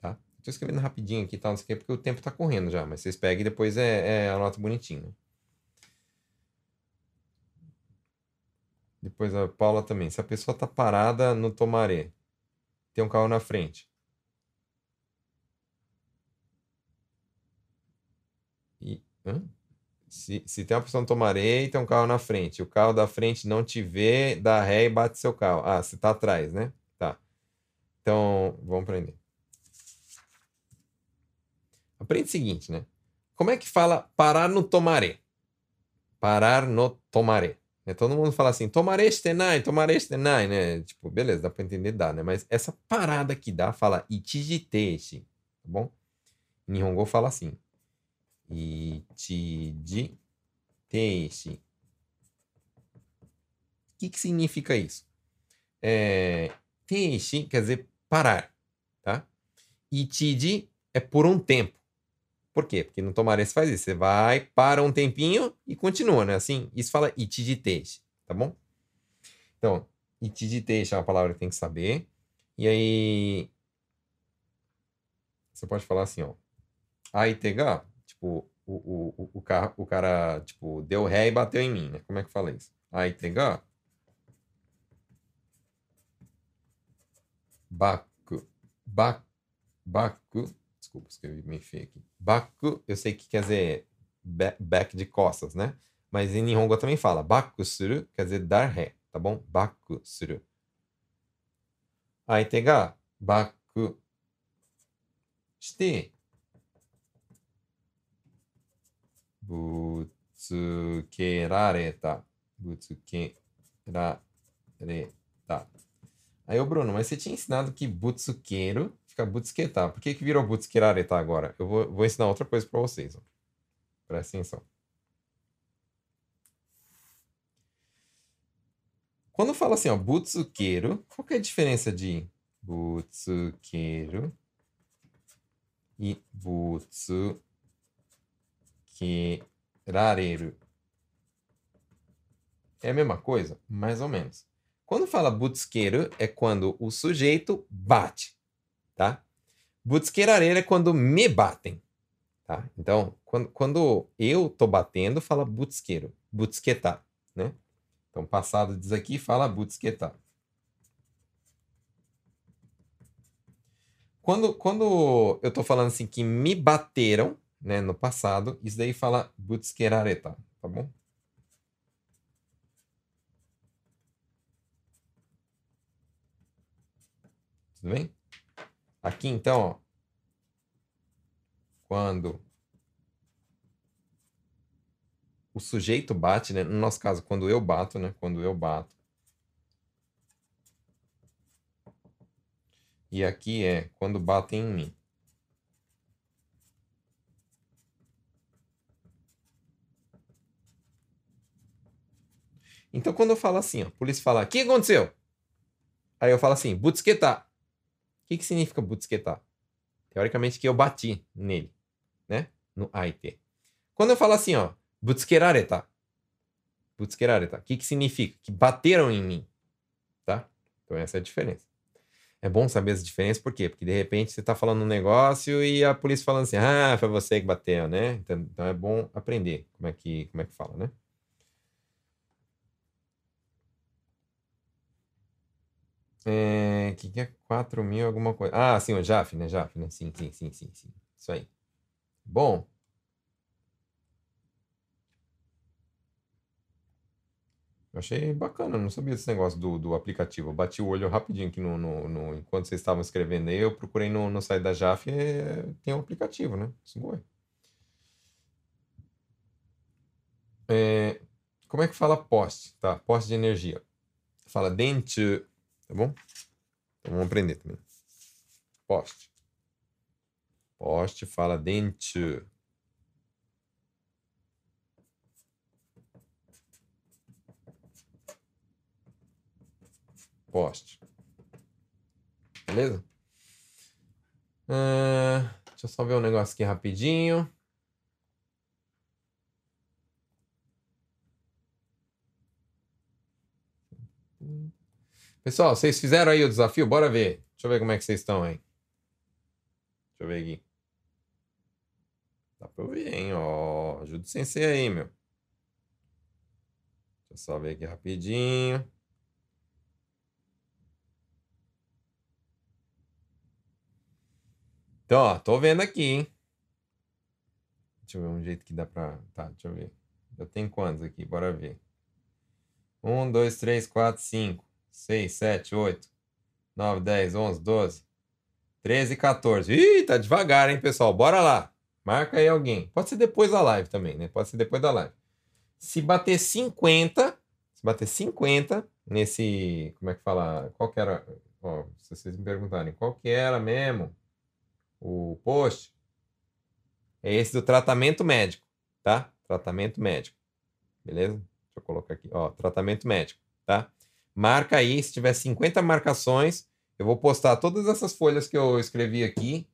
Tá? Tô escrevendo rapidinho aqui, tá? Não sei o que, porque o tempo tá correndo já, mas vocês pegam e depois é, é anota bonitinho, Depois a Paula também. Se a pessoa está parada no tomaré, tem um carro na frente. E, se, se tem uma pessoa no tomaré e tem um carro na frente, o carro da frente não te vê, dá ré e bate seu carro. Ah, você está atrás, né? Tá. Então, vamos aprender. Aprende o seguinte, né? Como é que fala parar no tomaré? Parar no tomaré. Né? Todo mundo fala assim, tomareste tenai, tomareste tenai, né? Tipo, beleza, dá pra entender, dá, né? Mas essa parada que dá, fala ichijiteshi, tá bom? Nihongo fala assim, ichijiteshi. O que que significa isso? É, teishi quer dizer parar, tá? Ichiji é por um tempo. Por quê? Porque no Tomaré faz isso. Você vai, para um tempinho e continua, né? Assim, isso fala itiditeixe, tá bom? Então, itiditeixe é uma palavra que tem que saber. E aí, você pode falar assim, ó. Aitega, tipo, o, o, o, cara, o cara, tipo, deu ré e bateu em mim, né? Como é que fala isso? Aitega. Baku. Baku. Baku desculpa, escrevi bem feio aqui. Baku, eu sei que quer dizer back de costas, né? Mas em Nihongo também fala baku suru, quer dizer dar ré, tá bom? Baku suru. Aí ga baku shite butsukerareta. Butsukerareta. Aí o Bruno, mas você tinha ensinado que butsuqueiro fica butsuquetar. Por que, que virou butsuquerareta agora? Eu vou, vou ensinar outra coisa para vocês. Ó. Presta atenção. Quando fala assim, ó, butsuqueiro, qual que é a diferença de butsuqueiro e butsuquerareru? É a mesma coisa? Mais ou menos. Quando fala butsuqueiro, é quando o sujeito bate, tá? Butsuquerareru é quando me batem, tá? Então, quando, quando eu tô batendo, fala butsuqueiro, butsuquetar, né? Então, passado diz aqui, fala butsuquetar. Quando, quando eu tô falando assim que me bateram, né, no passado, isso daí fala butsukerareta, tá bom? Tudo bem? Aqui então, ó, quando o sujeito bate, né? No nosso caso, quando eu bato, né? Quando eu bato. E aqui é quando batem em mim. Então, quando eu falo assim, ó, a polícia fala, o que aconteceu? Aí eu falo assim, butsquetar. O que, que significa butsquetar? Teoricamente que eu bati nele, né? No AIT. Quando eu falo assim, ó, butskerareta. Butskerareta. O que, que significa? Que bateram em mim, tá? Então essa é a diferença. É bom saber essa diferença, por quê? Porque de repente você tá falando um negócio e a polícia falando assim, ah, foi você que bateu, né? Então, então é bom aprender como é que, como é que fala, né? É, que que é 4 mil alguma coisa? Ah, sim, o Jaf, né? Jaf, né? Sim, sim, sim, sim, sim. Isso aí. Bom. Eu achei bacana, não sabia desse negócio do, do aplicativo. Eu bati o olho rapidinho aqui no, no, no- enquanto vocês estavam escrevendo aí, eu procurei no, no site da Jaf e é, tem um aplicativo, né? Sugoi. É, como é que fala poste? Tá, poste de energia. Fala dente, tá bom? Então vamos aprender também. Poste. Poste fala dente. Poste. Beleza? Ah, deixa eu só ver um negócio aqui rapidinho. Pessoal, vocês fizeram aí o desafio? Bora ver. Deixa eu ver como é que vocês estão aí. Deixa eu ver aqui. Dá pra eu ver, hein? Ó, ajuda o sensei aí, meu. Deixa eu só ver aqui rapidinho. Então, ó, tô vendo aqui, hein? Deixa eu ver um jeito que dá pra. Tá, deixa eu ver. Já tem quantos aqui? Bora ver. Um, dois, três, quatro, cinco, seis, sete, oito, nove, dez, onze, doze, treze, 14. Ih, tá devagar, hein, pessoal? Bora lá. Marca aí alguém. Pode ser depois da live também, né? Pode ser depois da live. Se bater 50, se bater 50 nesse. Como é que fala? Qual que era? Ó, se vocês me perguntarem, qual que era mesmo o post? É esse do tratamento médico, tá? Tratamento médico. Beleza? Deixa eu colocar aqui, ó, tratamento médico, tá? Marca aí, se tiver 50 marcações, eu vou postar todas essas folhas que eu escrevi aqui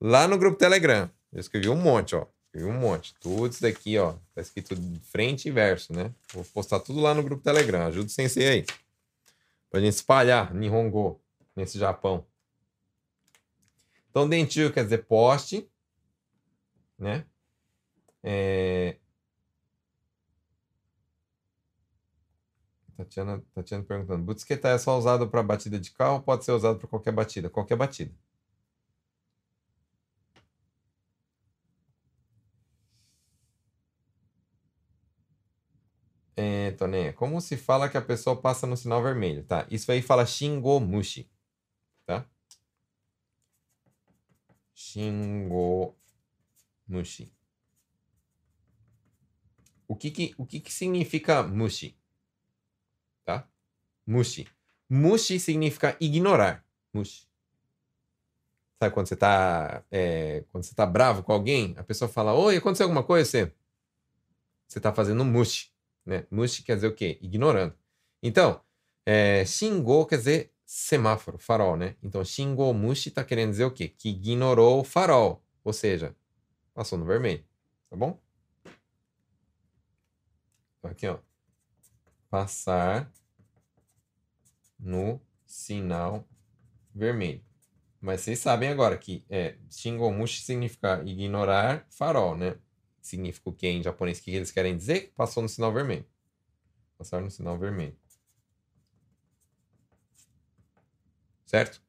lá no grupo Telegram. Eu escrevi um monte, ó. Escrevi um monte. Tudo isso daqui, ó. Tá escrito frente e verso, né? Vou postar tudo lá no grupo Telegram. Ajuda o sensei aí. Pra gente espalhar Nihongo nesse Japão. Então, dentil quer dizer poste, né? É... Tatiana, Tatiana perguntando: Butsqueta é só usado para batida de carro ou pode ser usado para qualquer batida? Qualquer batida. É, Toné, como se fala que a pessoa passa no sinal vermelho? Tá, isso aí fala Shingomushi. Tá? Shingomushi. O que que, o que que significa mushi? Tá? Mushi. Mushi significa ignorar. Mushi. Sabe quando você tá, é, quando você tá bravo com alguém, a pessoa fala, oi, aconteceu alguma coisa? Você, você tá fazendo mushi. Né? Mushi quer dizer o quê? Ignorando. Então, é, Shingo quer dizer semáforo, farol, né? Então, Shingo Mushi está querendo dizer o quê? Que ignorou o farol. Ou seja, passou no vermelho. Tá bom? Então, aqui, ó. Passar no sinal vermelho. Mas vocês sabem agora que é, Shingo Mushi significa ignorar farol, né? significa o que em japonês? O que eles querem dizer? Passou no sinal vermelho. Passar no sinal vermelho. Certo?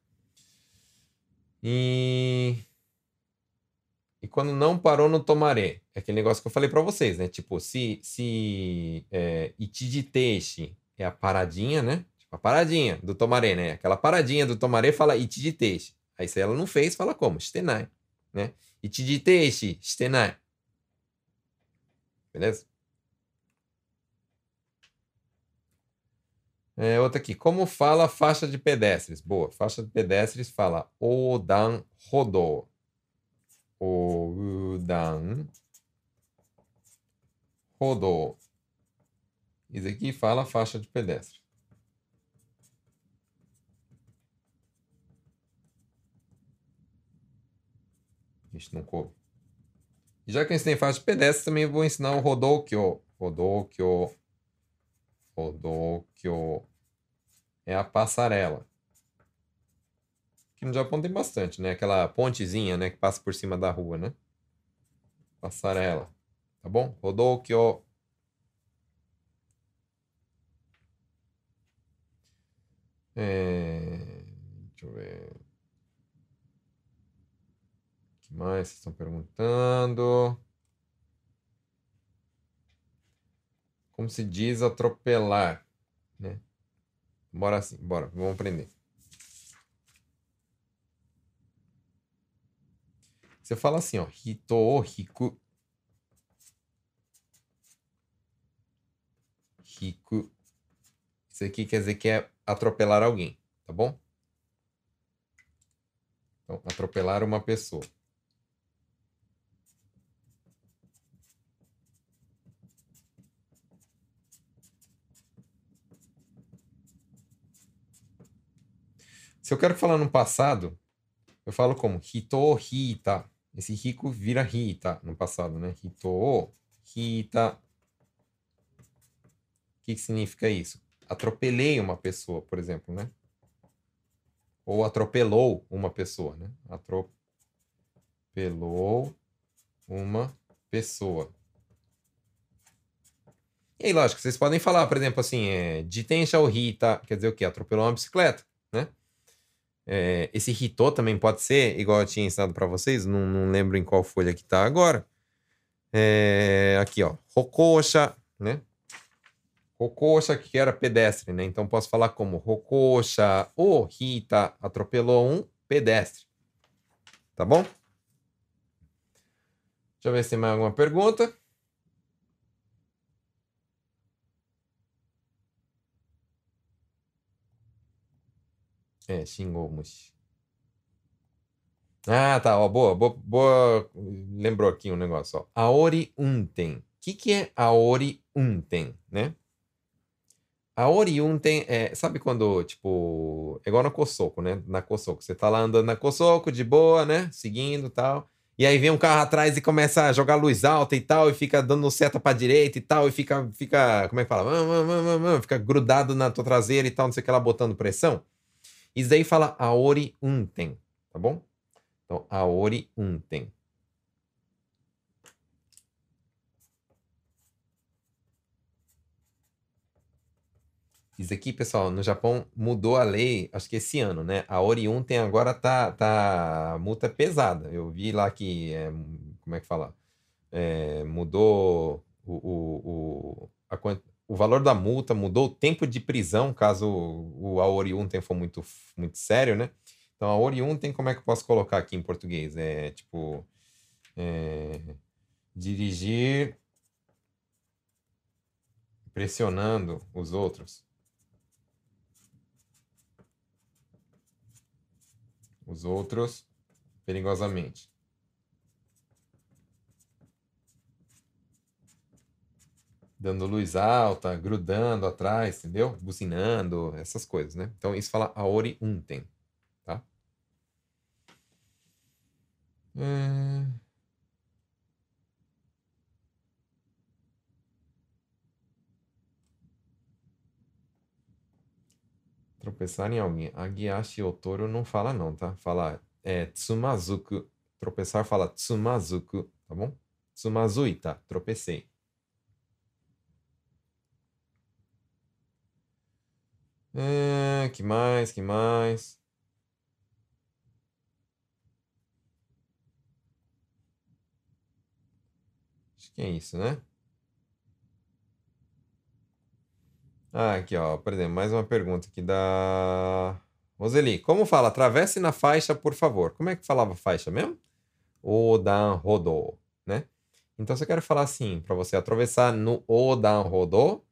E. E quando não parou no tomaré, é aquele negócio que eu falei para vocês, né? Tipo, se, se é, itiditeishi é a paradinha, né? Tipo, a paradinha do tomaré, né? Aquela paradinha do tomaré fala itiditeishi. Aí se ela não fez, fala como? Shitenai, né? Itiditeishi, shitenai. Beleza? É, outra aqui. Como fala faixa de pedestres? Boa. Faixa de pedestres fala Odan Rodo. Odan Rodo. Isso aqui fala faixa de pedestre. Isso não coube. Já que eu ensinei faixa de pedestre, também vou ensinar o Rodokyo. Rodokyo. Rodokyo. É a passarela. Aqui no Japão tem bastante, né? Aquela pontezinha, né? Que passa por cima da rua, né? Passarela. Tá bom? Rodokyo. É... Deixa eu ver que mais vocês estão perguntando? Como se diz atropelar, né? Bora assim, bora, vamos aprender. Você fala assim, ó, hito o hiku. Hiku. Isso aqui quer dizer que é atropelar alguém, tá bom? Então, atropelar uma pessoa. Se eu quero falar no passado, eu falo como hito hita. Esse rico vira hita no passado, né? Hito hita. O que, que significa isso? Atropelei uma pessoa, por exemplo, né? Ou atropelou uma pessoa, né? Atropelou uma pessoa. E aí, lógico, vocês podem falar, por exemplo, assim, é, jitensha ou hita, quer dizer o quê? Atropelou uma bicicleta, né? É, esse Ritô também pode ser, igual eu tinha ensinado para vocês, não, não, lembro em qual folha que tá agora. É, aqui, ó, Rokosha, né? Rokosha que era pedestre, né? Então posso falar como Rokosha o Rita atropelou um pedestre. Tá bom? Deixa eu ver se tem mais alguma pergunta. É, Shingomushi. Ah, tá. Ó, boa, boa, boa. Lembrou aqui um negócio. Ó. Aori Unten. O que, que é Aori Unten, né? Aori Unten é. Sabe quando, tipo. É igual na Kosoko, né? Na Kosoko. Você tá lá andando na Kosoko de boa, né? Seguindo tal. E aí vem um carro atrás e começa a jogar luz alta e tal, e fica dando seta pra direita e tal, e fica, fica como é que fala? Fica grudado na tua traseira e tal, não sei o que lá, botando pressão. Isso daí fala aori unten, tá bom? Então, aori unten. Isso aqui, pessoal, no Japão mudou a lei, acho que esse ano, né? A Oriuntem agora tá, tá multa pesada. Eu vi lá que, é, como é que fala? É, mudou o, o, o, a, o o valor da multa, mudou o tempo de prisão, caso o Aori Unten for muito, muito sério, né? Então, Aori Unten, como é que eu posso colocar aqui em português? É tipo. É, dirigir pressionando os outros. Os outros perigosamente. Dando luz alta, grudando atrás, entendeu? Buzinando, essas coisas, né? Então isso fala aori unten, tá? É... Tropeçar em alguém. Agiashi Otoro não fala não, tá? Fala é, tsumazuku. Tropeçar fala tsumazuku, tá bom? Tsumazuita, tropecei. É, que mais? Que mais? Acho que é isso, né? Ah, aqui, ó. Por exemplo, mais uma pergunta aqui da Roseli. Como fala? Atravesse na faixa, por favor. Como é que falava faixa mesmo? Odan Rodô, né? Então, se eu quero falar assim, para você atravessar no Odan Rodô,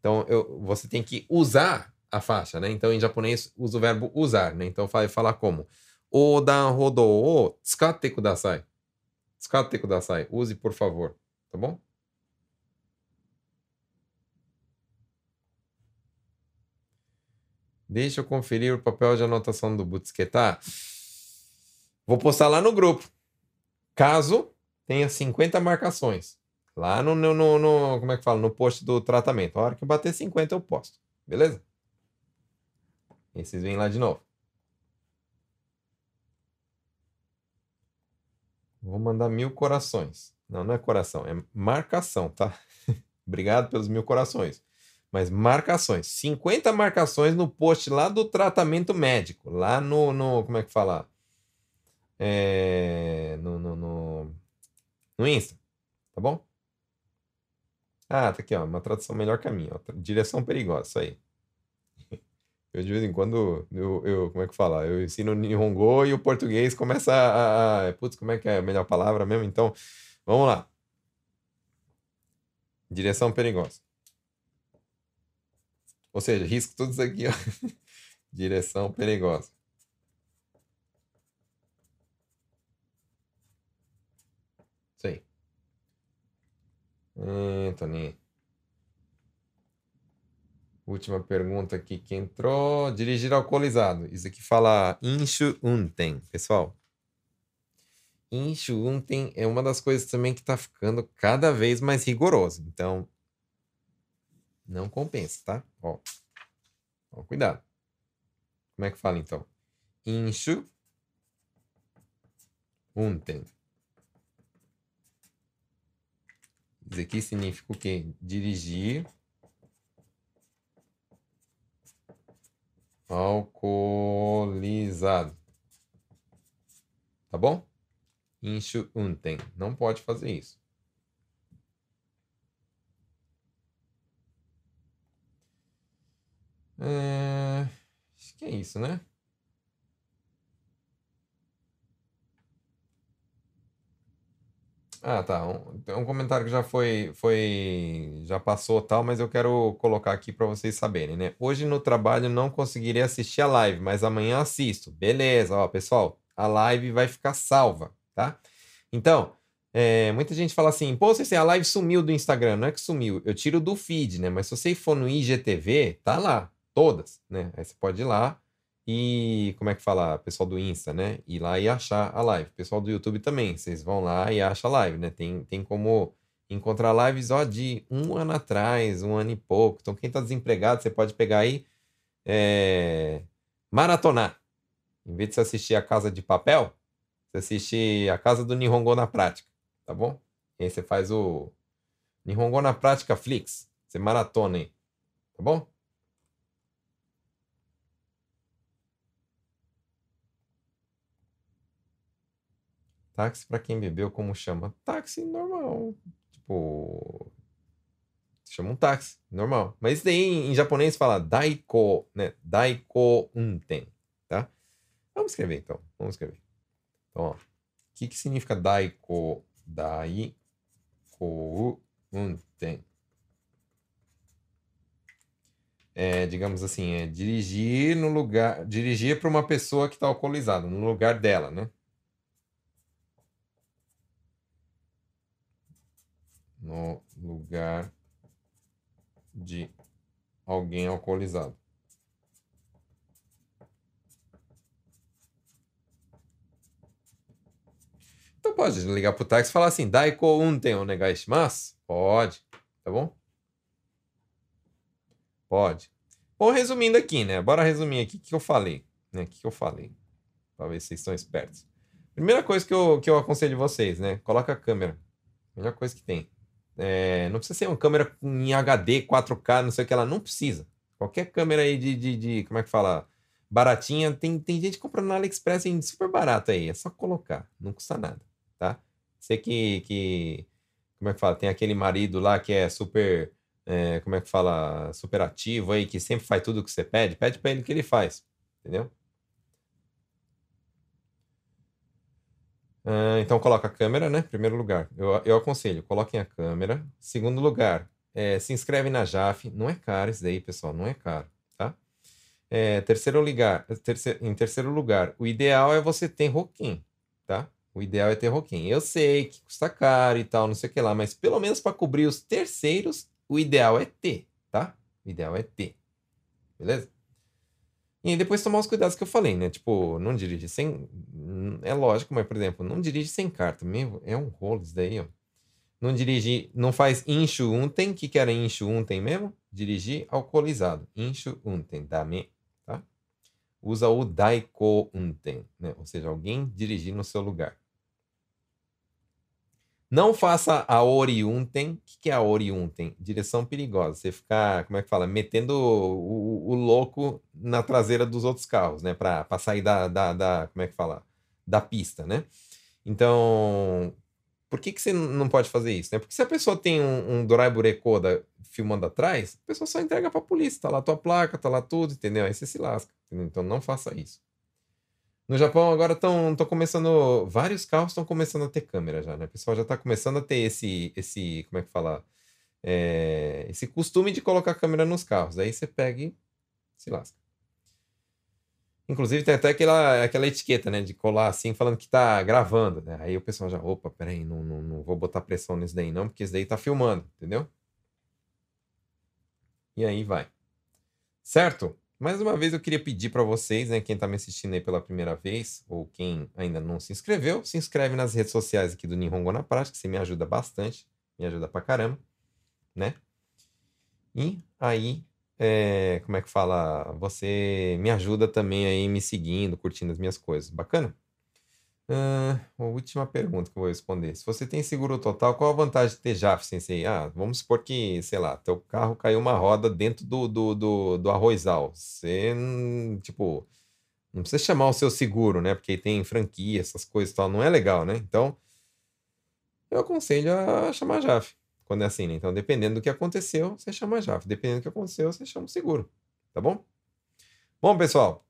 então eu, você tem que usar a faixa, né? Então, em japonês, usa o verbo usar, né? Então, vai falar como? Odan rodo o tsukatte kudasai. Tsukatte kudasai. Use, por favor. Tá bom? Deixa eu conferir o papel de anotação do Butsuketar. Vou postar lá no grupo. Caso tenha 50 marcações. Lá no, no, no, no, como é que fala? No post do tratamento. A hora que bater 50 eu posto. Beleza? E vocês vêm lá de novo. Vou mandar mil corações. Não, não é coração, é marcação, tá? Obrigado pelos mil corações. Mas marcações. 50 marcações no post lá do tratamento médico. Lá no. no como é que fala? É, no, no, no, no Insta. Tá bom? Ah, tá aqui, ó. Uma tradução melhor minha. Ó, direção perigosa, isso aí. Eu, de vez em quando, eu, eu como é que fala? Eu ensino Nihongo e o português começa a, a. Putz, como é que é a melhor palavra mesmo? Então, vamos lá. Direção perigosa. Ou seja, risco tudo isso aqui, ó. Direção perigosa. Aí. Anthony. Última pergunta aqui que entrou. Dirigir alcoolizado. Isso aqui fala Inshu Unten, pessoal. Inshu Unten é uma das coisas também que está ficando cada vez mais rigoroso. Então, não compensa, tá? Ó, ó cuidado. Como é que fala então? Inshu Unten. Isso aqui significa o quê? Dirigir alcoolizado. Tá bom? Inshu unten. Não pode fazer isso. É... Acho que é isso, né? Ah, tá. Um, um comentário que já foi, foi, já passou tal, mas eu quero colocar aqui para vocês saberem, né? Hoje no trabalho não conseguirei assistir a live, mas amanhã assisto. Beleza, ó, pessoal, a live vai ficar salva, tá? Então, é, muita gente fala assim, pô, você a live sumiu do Instagram. Não é que sumiu, eu tiro do feed, né? Mas se você for no IGTV, tá lá, todas, né? Aí você pode ir lá e como é que fala? Pessoal do Insta, né? Ir lá e achar a live. Pessoal do YouTube também. Vocês vão lá e acham a live, né? Tem, tem como encontrar lives ó, de um ano atrás, um ano e pouco. Então, quem está desempregado, você pode pegar aí é, maratonar. Em vez de você assistir a Casa de Papel, você assiste a Casa do Nihongo na Prática, tá bom? E aí você faz o Nihongo na Prática Flix. Você maratona aí, tá bom? Táxi para quem bebeu, como chama? Táxi normal. Tipo. chama um táxi, normal. Mas isso daí em japonês fala daiko, né? Daiko unten, tá? Vamos escrever então, vamos escrever. Então, ó, o que, que significa daiko? Daiko unten. É, digamos assim, é dirigir no lugar, dirigir para uma pessoa que está alcoolizada, no lugar dela, né? No lugar de alguém alcoolizado. Então pode ligar pro táxi e falar assim, Daiko unten onegai shimasu? Pode, tá bom? Pode. Bom, resumindo aqui, né? Bora resumir aqui o que eu falei, né? O que eu falei, para ver se vocês estão espertos. Primeira coisa que eu, que eu aconselho vocês, né? Coloca a câmera. Melhor coisa que tem. É, não precisa ser uma câmera em HD, 4K, não sei o que lá. Não precisa. Qualquer câmera aí de, de, de como é que fala? Baratinha. Tem, tem gente comprando na AliExpress em super barato aí. É só colocar. Não custa nada, tá? Você que, que... Como é que fala? Tem aquele marido lá que é super... É, como é que fala? Super ativo aí, que sempre faz tudo o que você pede. Pede para ele que ele faz. Entendeu? Uh, então coloca a câmera, né? Primeiro lugar. Eu, eu aconselho, coloquem a câmera. Segundo lugar, é, se inscreve na JAF. Não é caro isso daí, pessoal, não é caro, tá? É, terceiro lugar, terceiro, em terceiro lugar, o ideal é você ter roquim, tá? O ideal é ter roquim. Eu sei que custa caro e tal, não sei o que lá, mas pelo menos para cobrir os terceiros, o ideal é ter, tá? O ideal é ter. Beleza? E depois tomar os cuidados que eu falei, né? Tipo, não dirige sem. É lógico, mas, por exemplo, não dirige sem carta. Meu, é um rolo isso daí, ó. Não dirige. Não faz incho unten. O que, que era incho unten mesmo? Dirigir alcoolizado. Incho unten. Dame. Tá? Usa o daiko unten, né? Ou seja, alguém dirigir no seu lugar. Não faça a oriuntem. O que é a oriuntem? Direção perigosa. Você ficar, como é que fala? Metendo o, o, o louco na traseira dos outros carros, né? Para sair da, da, da, como é que fala? Da pista, né? Então, por que, que você não pode fazer isso? Né? Porque se a pessoa tem um, um filmando atrás, a pessoa só entrega para a polícia. Tá lá tua placa, tá lá tudo, entendeu? Aí você se lasca. Entendeu? Então não faça isso. No Japão agora estão começando. Vários carros estão começando a ter câmera já, né? O pessoal já está começando a ter esse, esse. Como é que fala? É, esse costume de colocar câmera nos carros. Aí você pega e se lasca. Inclusive tem até aquela, aquela etiqueta, né? De colar assim, falando que tá gravando, né? Aí o pessoal já, opa, peraí, não, não, não vou botar pressão nisso daí não, porque isso daí tá filmando, entendeu? E aí vai. Certo? Mais uma vez eu queria pedir para vocês, né, quem está me assistindo aí pela primeira vez, ou quem ainda não se inscreveu, se inscreve nas redes sociais aqui do Nihongo na Prática, você me ajuda bastante, me ajuda pra caramba, né? E aí, é, como é que fala? Você me ajuda também aí me seguindo, curtindo as minhas coisas. Bacana? A última pergunta que eu vou responder. Se você tem seguro total, qual a vantagem de ter JAF, Sensei? Ah, vamos supor que, sei lá, teu carro caiu uma roda dentro do, do, do, do arrozal. Você, tipo, não precisa chamar o seu seguro, né? Porque tem franquia, essas coisas e tal. Não é legal, né? Então, eu aconselho a chamar a JAF quando é assim, né? Então, dependendo do que aconteceu, você chama a JAF. Dependendo do que aconteceu, você chama o seguro. Tá bom? Bom, pessoal.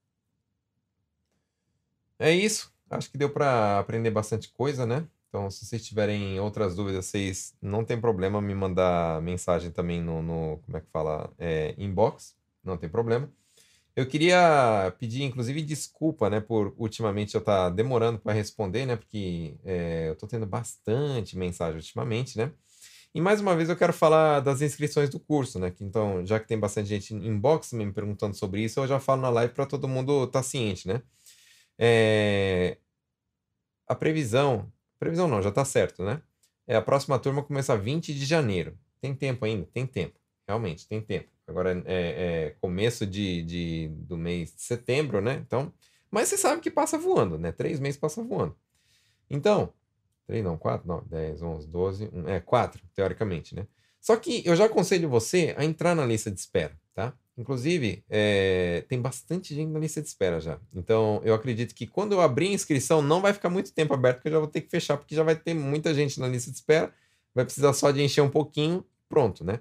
É isso. Acho que deu para aprender bastante coisa, né? Então, se vocês tiverem outras dúvidas, vocês não tem problema me mandar mensagem também no, no como é que fala, é, inbox, não tem problema. Eu queria pedir, inclusive, desculpa, né, por ultimamente eu estar tá demorando para responder, né, porque é, eu estou tendo bastante mensagem ultimamente, né. E mais uma vez eu quero falar das inscrições do curso, né, que, então, já que tem bastante gente inbox me perguntando sobre isso, eu já falo na live para todo mundo estar tá ciente, né. É, a previsão, previsão não, já está certo, né? É, a próxima turma começa 20 de janeiro. Tem tempo ainda? Tem tempo. Realmente, tem tempo. Agora é, é começo de, de, do mês de setembro, né? Então, mas você sabe que passa voando, né? Três meses passa voando. Então, três não, quatro, não, dez, onze, doze, um, é quatro, teoricamente, né? Só que eu já aconselho você a entrar na lista de espera, tá? Inclusive, é, tem bastante gente na lista de espera já. Então, eu acredito que quando eu abrir a inscrição, não vai ficar muito tempo aberto, porque eu já vou ter que fechar, porque já vai ter muita gente na lista de espera. Vai precisar só de encher um pouquinho, pronto, né?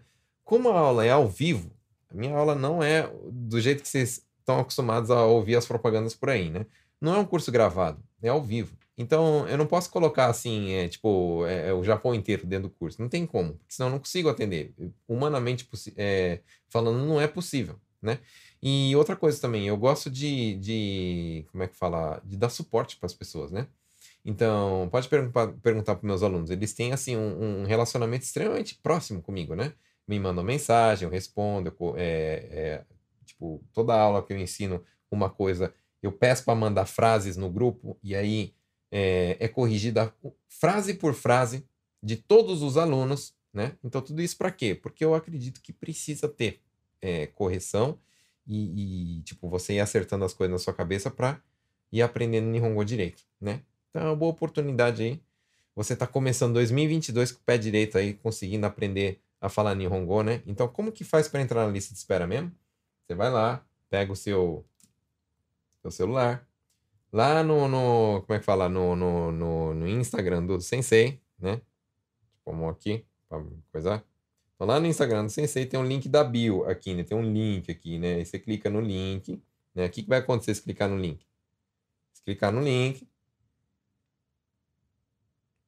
como a aula é ao vivo, a minha aula não é do jeito que vocês estão acostumados a ouvir as propagandas por aí, né? Não é um curso gravado, é ao vivo. Então, eu não posso colocar assim, é, tipo, é, é o Japão inteiro dentro do curso. Não tem como, senão eu não consigo atender. Humanamente é, falando, não é possível, né? E outra coisa também, eu gosto de, de como é que fala, de dar suporte para as pessoas, né? Então, pode perguntar, perguntar para meus alunos. Eles têm, assim, um, um, relacionamento extremamente próximo comigo, né? Me mandam mensagem, eu respondo. Eu, é, é, tipo, toda aula que eu ensino uma coisa, eu peço para mandar frases no grupo e aí é, é, corrigida frase por frase de todos os alunos, né? Então, tudo isso para quê? Porque eu acredito que precisa ter é, correção e, e, tipo, você ir acertando as coisas na sua cabeça para ir aprendendo Nihongo direito, né? Então é uma boa oportunidade aí. Você está começando 2022 com o pé direito aí, conseguindo aprender a falar Nihongo, né? Então, como que faz para entrar na lista de espera mesmo? Você vai lá, pega o seu, seu celular, lá no, no, como é que fala? No, no, no, no Instagram do Sensei, né? Como aqui, para coisar. Então, lá no Instagram do Sensei tem um link da bio aqui, né? Tem um link aqui, né? Aí você clica no link, né? O que, que vai acontecer se clicar no link? Se clicar no link,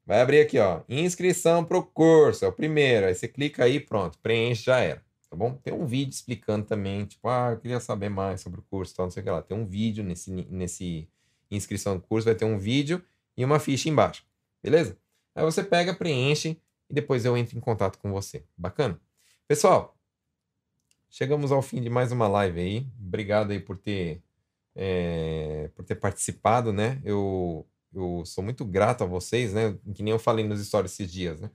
Vai abrir aqui, ó, inscrição para o curso, é o primeiro. Aí você clica aí, pronto, preenche, já era, tá bom? Tem um vídeo explicando também, tipo, ah, eu queria saber mais sobre o curso, tal, não sei o que lá. Tem um vídeo nesse, nesse inscrição do curso, vai ter um vídeo e uma ficha embaixo, beleza? Aí você pega, preenche e depois eu entro em contato com você. Bacana? Pessoal, chegamos ao fim de mais uma live aí. Obrigado aí por ter, é, por ter participado, né? Eu eu sou muito grato a vocês, né? Que nem eu falei nos stories esses dias, né?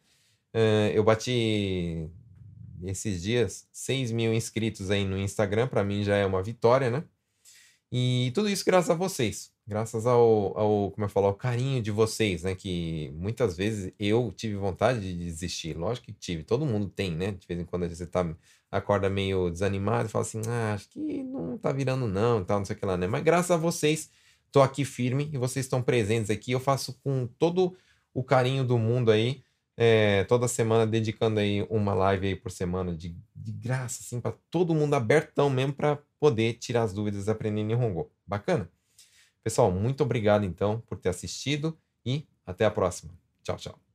Uh, eu bati esses dias 6 mil inscritos aí no Instagram, para mim já é uma vitória, né? E tudo isso graças a vocês, graças ao, ao como eu falo, ao carinho de vocês, né? Que muitas vezes eu tive vontade de desistir, lógico que tive, todo mundo tem, né? De vez em quando você tá, acorda meio desanimado e fala assim, ah, acho que não tá virando não, tal, não sei o que lá, né? Mas graças a vocês Estou aqui firme e vocês estão presentes aqui. Eu faço com todo o carinho do mundo aí, é, toda semana dedicando aí uma live aí por semana de, de graça, assim, para todo mundo abertão mesmo para poder tirar as dúvidas e aprender Nihongo. Bacana? Pessoal, muito obrigado então por ter assistido e até a próxima. Tchau, tchau.